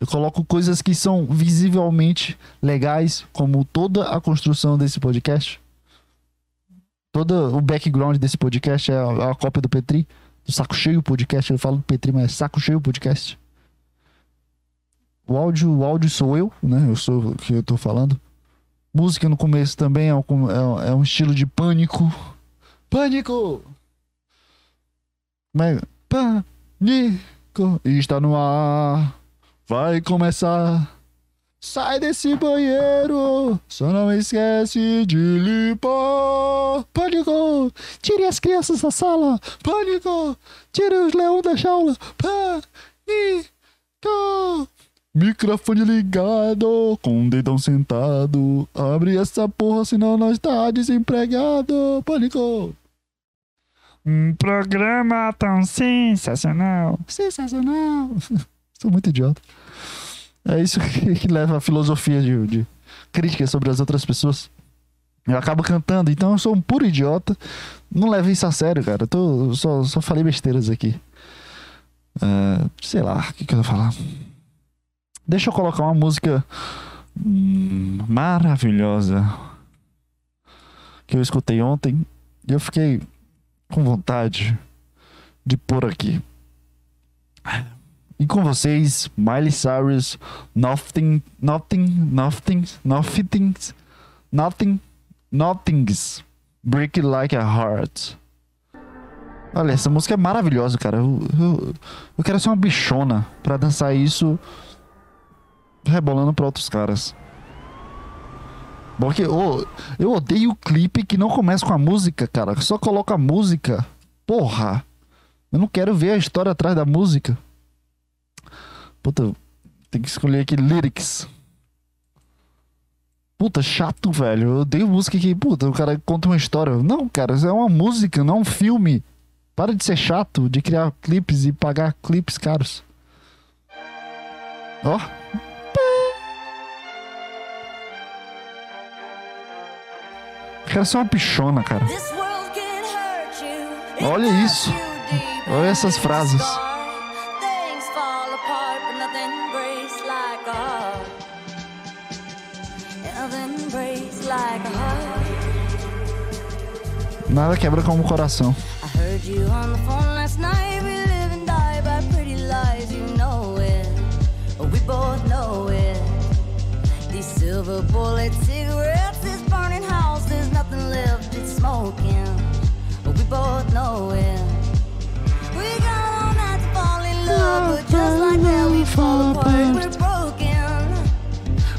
Eu coloco coisas que são visivelmente legais, como toda a construção desse podcast. Todo o background desse podcast é a, a cópia do Petri Saco Cheio Podcast. Eu falo do Petri, mas é Saco Cheio Podcast. O áudio, o áudio sou eu, né? Eu sou o que eu tô falando. Música no começo também é um, é, é um estilo de pânico. Pânico! É? Pânico! E está no ar. Vai começar. Sai desse banheiro, só não esquece de limpar. Pânico! Tire as crianças da sala. Pânico! Tire os leões da jaula. Pânico! Microfone ligado, com o dedão sentado. Abre essa porra, senão nós tá desempregado. Pânico! Um programa tão sensacional. Sensacional. Sou muito idiota. É isso que, que leva a filosofia de, de crítica sobre as outras pessoas. Eu acabo cantando, então eu sou um puro idiota. Não leve isso a sério, cara. Eu tô, só, só falei besteiras aqui. Uh, sei lá, o que, que eu vou falar? Deixa eu colocar uma música hum, maravilhosa que eu escutei ontem e eu fiquei com vontade de pôr aqui. E com vocês, Miley Cyrus, Nothing, Nothing, Nothing, Nothing, Nothing, Nothings, Break It Like a Heart. Olha, essa música é maravilhosa, cara. Eu, eu, eu quero ser uma bichona pra dançar isso rebolando pra outros caras. Porque oh, eu odeio o clipe que não começa com a música, cara. Só coloca a música. Porra. Eu não quero ver a história atrás da música. Puta, tem que escolher aqui lyrics. Puta, chato, velho. Eu odeio música que, puta, o cara conta uma história. Não, cara, isso é uma música, não um filme. Para de ser chato, de criar clipes e pagar clipes caros. Ó. Oh. Quero ser uma pichona, cara. Olha isso. Olha essas frases. Nada quebra como o coração. Silver bullet cigarettes, this burning house, there's nothing left, it's smoking. We both know it. We got all night to fall in love, but just like that we fall apart. We're broken.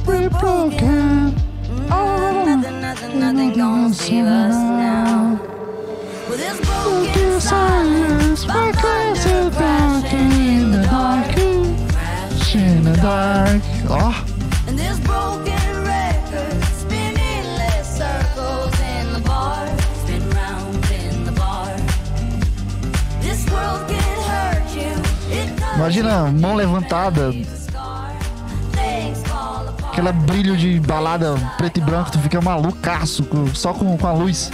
We're broken. Oh, nothing, nothing, nothing gonna save us now. Silence, my in the dark. In the dark. Oh. Imagina mão levantada. Aquela brilho de balada preto e branco, tu fica malucaço só com, com a luz.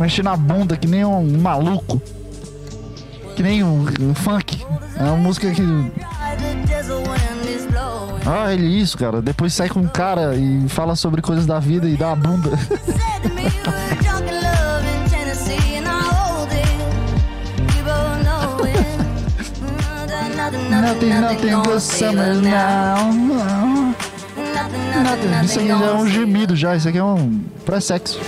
Mexendo na bunda que nem um maluco. Que nem um, um funk. É uma música que ah, ele isso, cara. Depois sai com um cara e fala sobre coisas da vida e dá a bunda. nothing, nothing but summer now. Nothing. Isso aqui já é um gemido já. Isso aqui é um pré-sexo.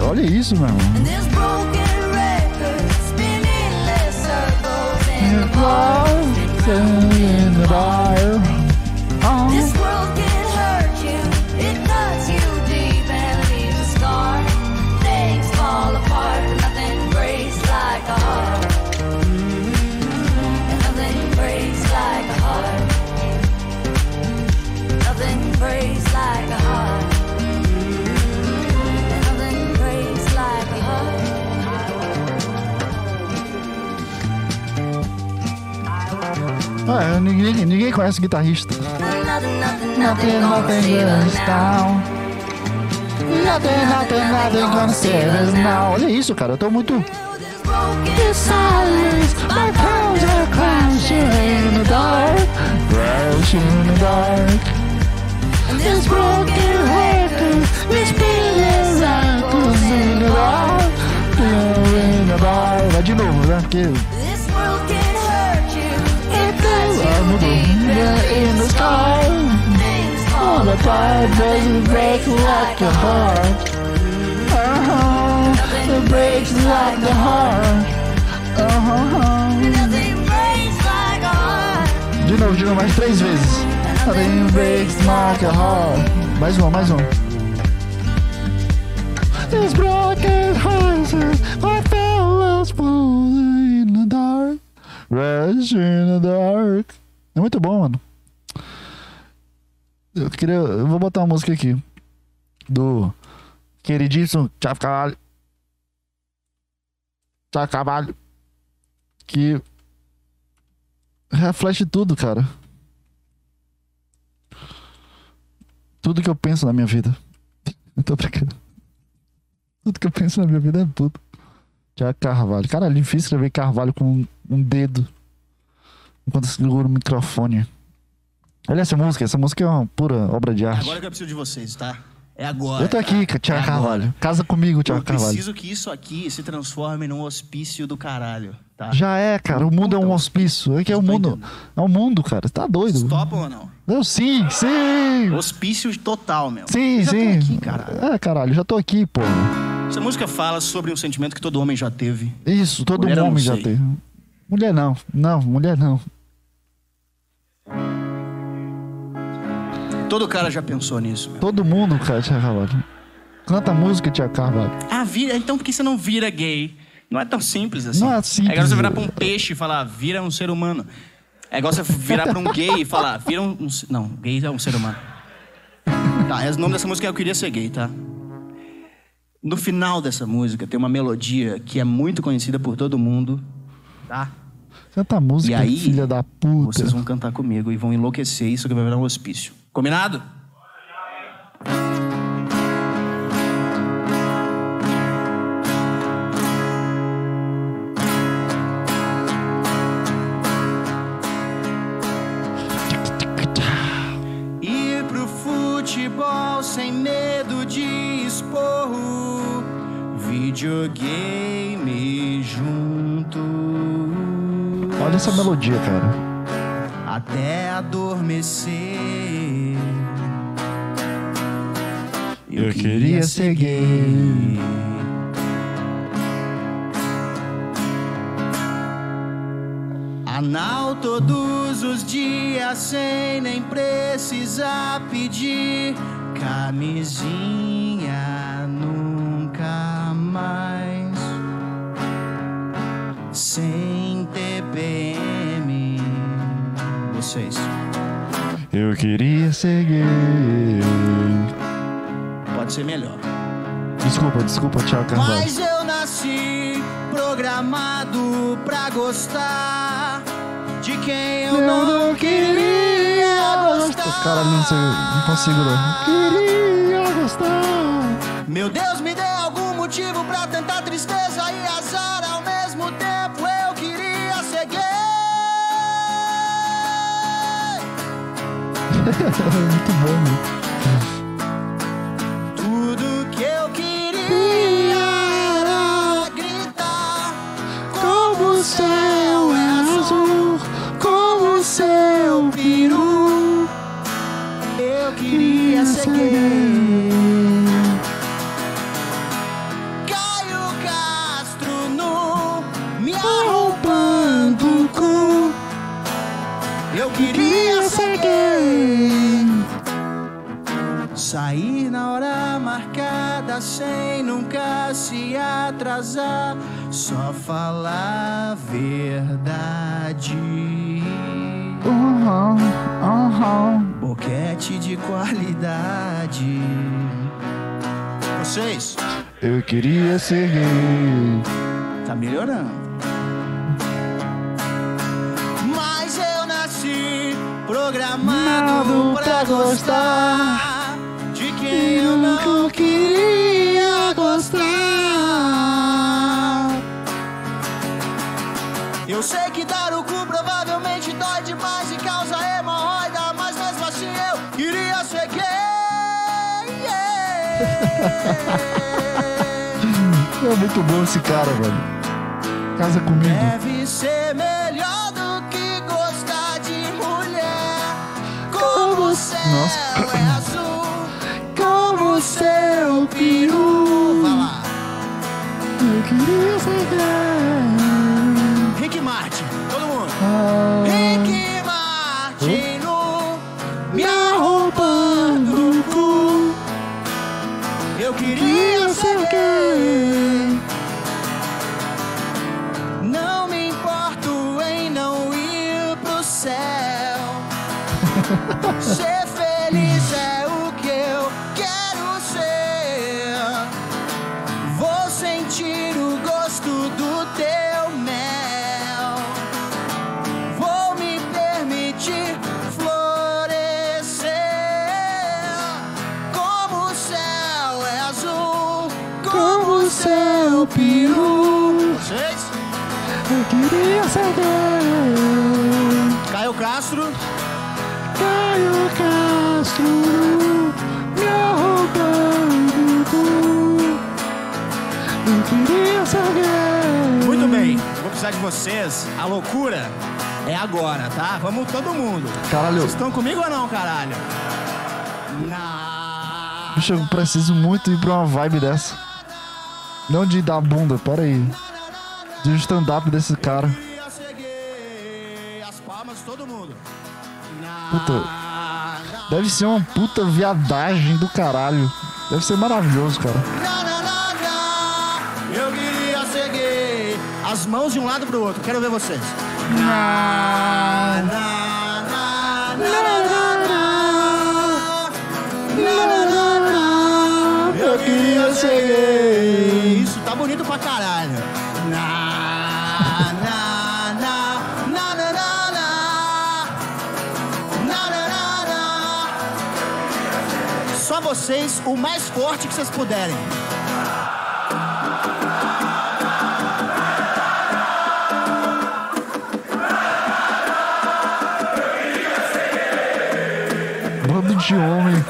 Olha isso, meu irmão. in the bar. Ah, ninguém, ninguém conhece guitarrista. Nothing, nothing gonna save us now. Nothing, nothing, nothing gonna save us now. Olha isso, cara, eu tô muito. The silence, my pounds are crashing in the dark, crashing in the dark. This broken. Vai de novo, né? Porque
This world can hurt you. It cuts you
mudou.
deep in the sky. Things fall
the
apart,
break like a heart. Uh-huh. It breaks like a heart. Uh-huh.
Nothing breaks like a heart.
De novo, de novo, mais três vezes. Breaks heart. Mais uma, mais uma. Broken in the dark. Rush in the dark. É muito bom, mano. Eu queria. Eu vou botar uma música aqui. Do queridíssimo Thiago Carvalho. Thiago Carvalho. Que reflete tudo, cara. Tudo que eu penso na minha vida. Eu tô brincando. Tudo que eu penso na minha vida é tudo. Tiago Carvalho. Cara, é difícil escrever Carvalho com um dedo. Enquanto eu seguro o microfone. Olha essa música. Essa música é uma pura obra de arte.
Agora que eu preciso de vocês, tá? É agora.
Eu tô aqui,
É
Tiago
agora.
Carvalho. Casa comigo,
Eu
Tiago Carvalho.
preciso que isso aqui se transforme num hospício do caralho, tá?
Já é, cara. O mundo é um hospício. É que é o mundo. É o mundo, cara. Tá doido.
Vocês topam ou não?
Eu, sim, sim.
Hospício total, meu.
Sim,
já tô
sim.
aqui, caralho.
É, caralho, já tô aqui, pô.
Essa música fala sobre um sentimento que todo homem já teve.
Isso, todo
Mulher
homem já tem. Mulher não. Não, mulher não.
Todo cara já pensou nisso, meu.
Todo mundo, cara, Tiago Carvalho. Canta música, Tiago Carvalho.
Ah, vira, então por que você não vira gay? Não é tão simples assim.
Não é simples.
É igual você virar pra um peixe e falar, vira um ser humano. É igual você virar pra um gay e falar, vira um. um não, gay é um ser humano. Tá, o nome dessa música é Eu Queria Ser Gay, tá? No final dessa música tem uma melodia que é muito conhecida por todo mundo, tá?
Canta música,
E aí,
filha da puta.
Vocês vão cantar comigo e vão enlouquecer isso que vai virar um hospício. Combinado?
Melodia, cara.
até adormecer.
Eu queria ser gay.
Anal todos os dias sem nem precisar pedir camisinha
Eu queria ser gay.
pode ser melhor.
Desculpa, desculpa, Tiago Carvalho.
Mas eu nasci programado pra gostar de quem eu, não queria gostar.
Caralho, não sei, não consigo não. Queria gostar.
Meu Deus, me dê algum motivo pra tentar tristeza e azar
Muito bom, meu.
Atrasar. Só falar a verdade.
Uhum, uhum.
Boquete de qualidade. Vocês,
Eu queria ser gay.
tá melhorando. Mas eu nasci programado pra gostar de quem eu não queria
É muito bom esse cara, velho. Casa comigo.
Deve ser melhor do que gostar de mulher. Como o céu
Nossa.
é azul, como o seu peru. Vai lá.
Eu queria ser
Rick Martin, todo mundo.
ah,
Ser feliz é o que eu quero ser. Vou sentir o gosto do teu mel. Vou me permitir florescer. Como o céu é azul, como o seu peru. Vocês?
Eu queria ser gay.
Caio Castro. Muito bem, vou precisar de vocês. A loucura é agora, tá? Vamos todo mundo.
Caralho.
Vocês estão comigo ou não, caralho? Na...
Bicho, eu preciso muito ir pra uma vibe dessa. Não de dar bunda, pera aí. De um stand-up desse cara.
As palmas todo mundo.
Puta. Deve ser uma puta viadagem do caralho. Deve ser maravilhoso, cara.
Eu queria gay. As mãos de um lado pro outro. Quero ver vocês. Na, na, na, na, na, na. Na, na, na, na. Eu queria gay. Isso tá bonito pra caralho. Só vocês, o mais forte que vocês puderem.
Bando de homem.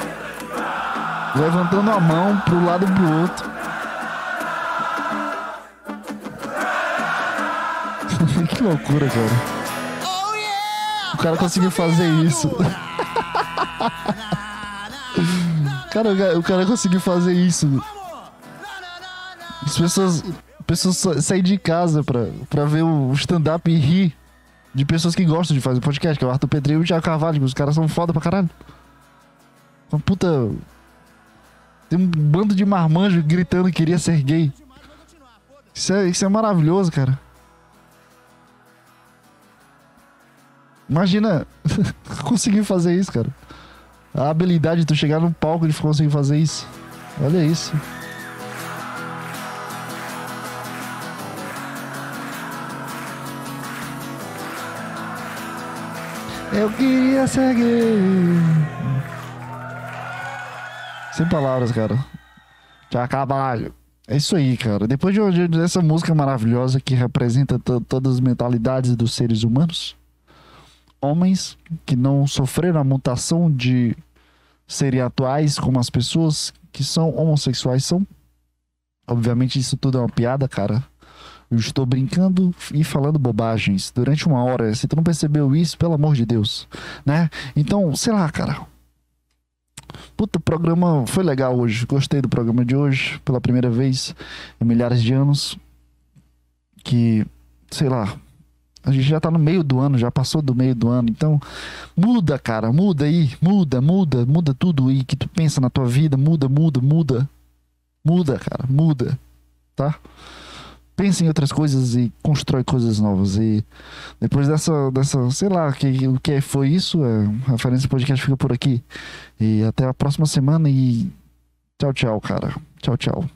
Levantando a mão pro lado e pro outro. que loucura, cara.
Oh yeah!
O cara conseguiu fazer isso. Cara, o cara- conseguiu fazer isso. As pessoas, pessoas sa- saem de casa pra, pra ver o stand-up e rir de pessoas que gostam de fazer podcast, que é o Arthur Pedrinho e o Thiago Carvalho, os caras são foda pra caralho. Uma puta. Tem um bando de marmanjo gritando que queria ser gay. Isso é, isso é maravilhoso, cara. Imagina conseguir fazer isso, cara. A habilidade de tu chegar num palco e conseguir fazer isso. Olha isso. Eu queria gay. Sem palavras, cara. Tchau, Carvalho. É isso aí, cara. Depois de, de- dessa música maravilhosa que representa to- todas as mentalidades dos seres humanos, homens que não sofreram a mutação de serem atuais como as pessoas que são homossexuais são. Obviamente isso tudo é uma piada, cara. Eu estou brincando e falando bobagens durante uma hora. Se tu não percebeu isso, pelo amor de Deus, né? Então, sei lá, cara. Puta, o programa foi legal hoje. Gostei do programa de hoje, pela primeira vez em milhares de anos. Que, sei lá, a gente já tá no meio do ano, já passou do meio do ano. Então, muda, cara, muda aí, muda, muda, muda tudo aí que tu pensa na tua vida, muda, muda, muda. Muda, cara, muda, tá? Pensa em outras coisas e constrói coisas novas. E depois dessa, dessa sei lá, que, o que foi isso, é, a referência podcast fica por aqui. E até a próxima semana e tchau, tchau, cara. Tchau, tchau.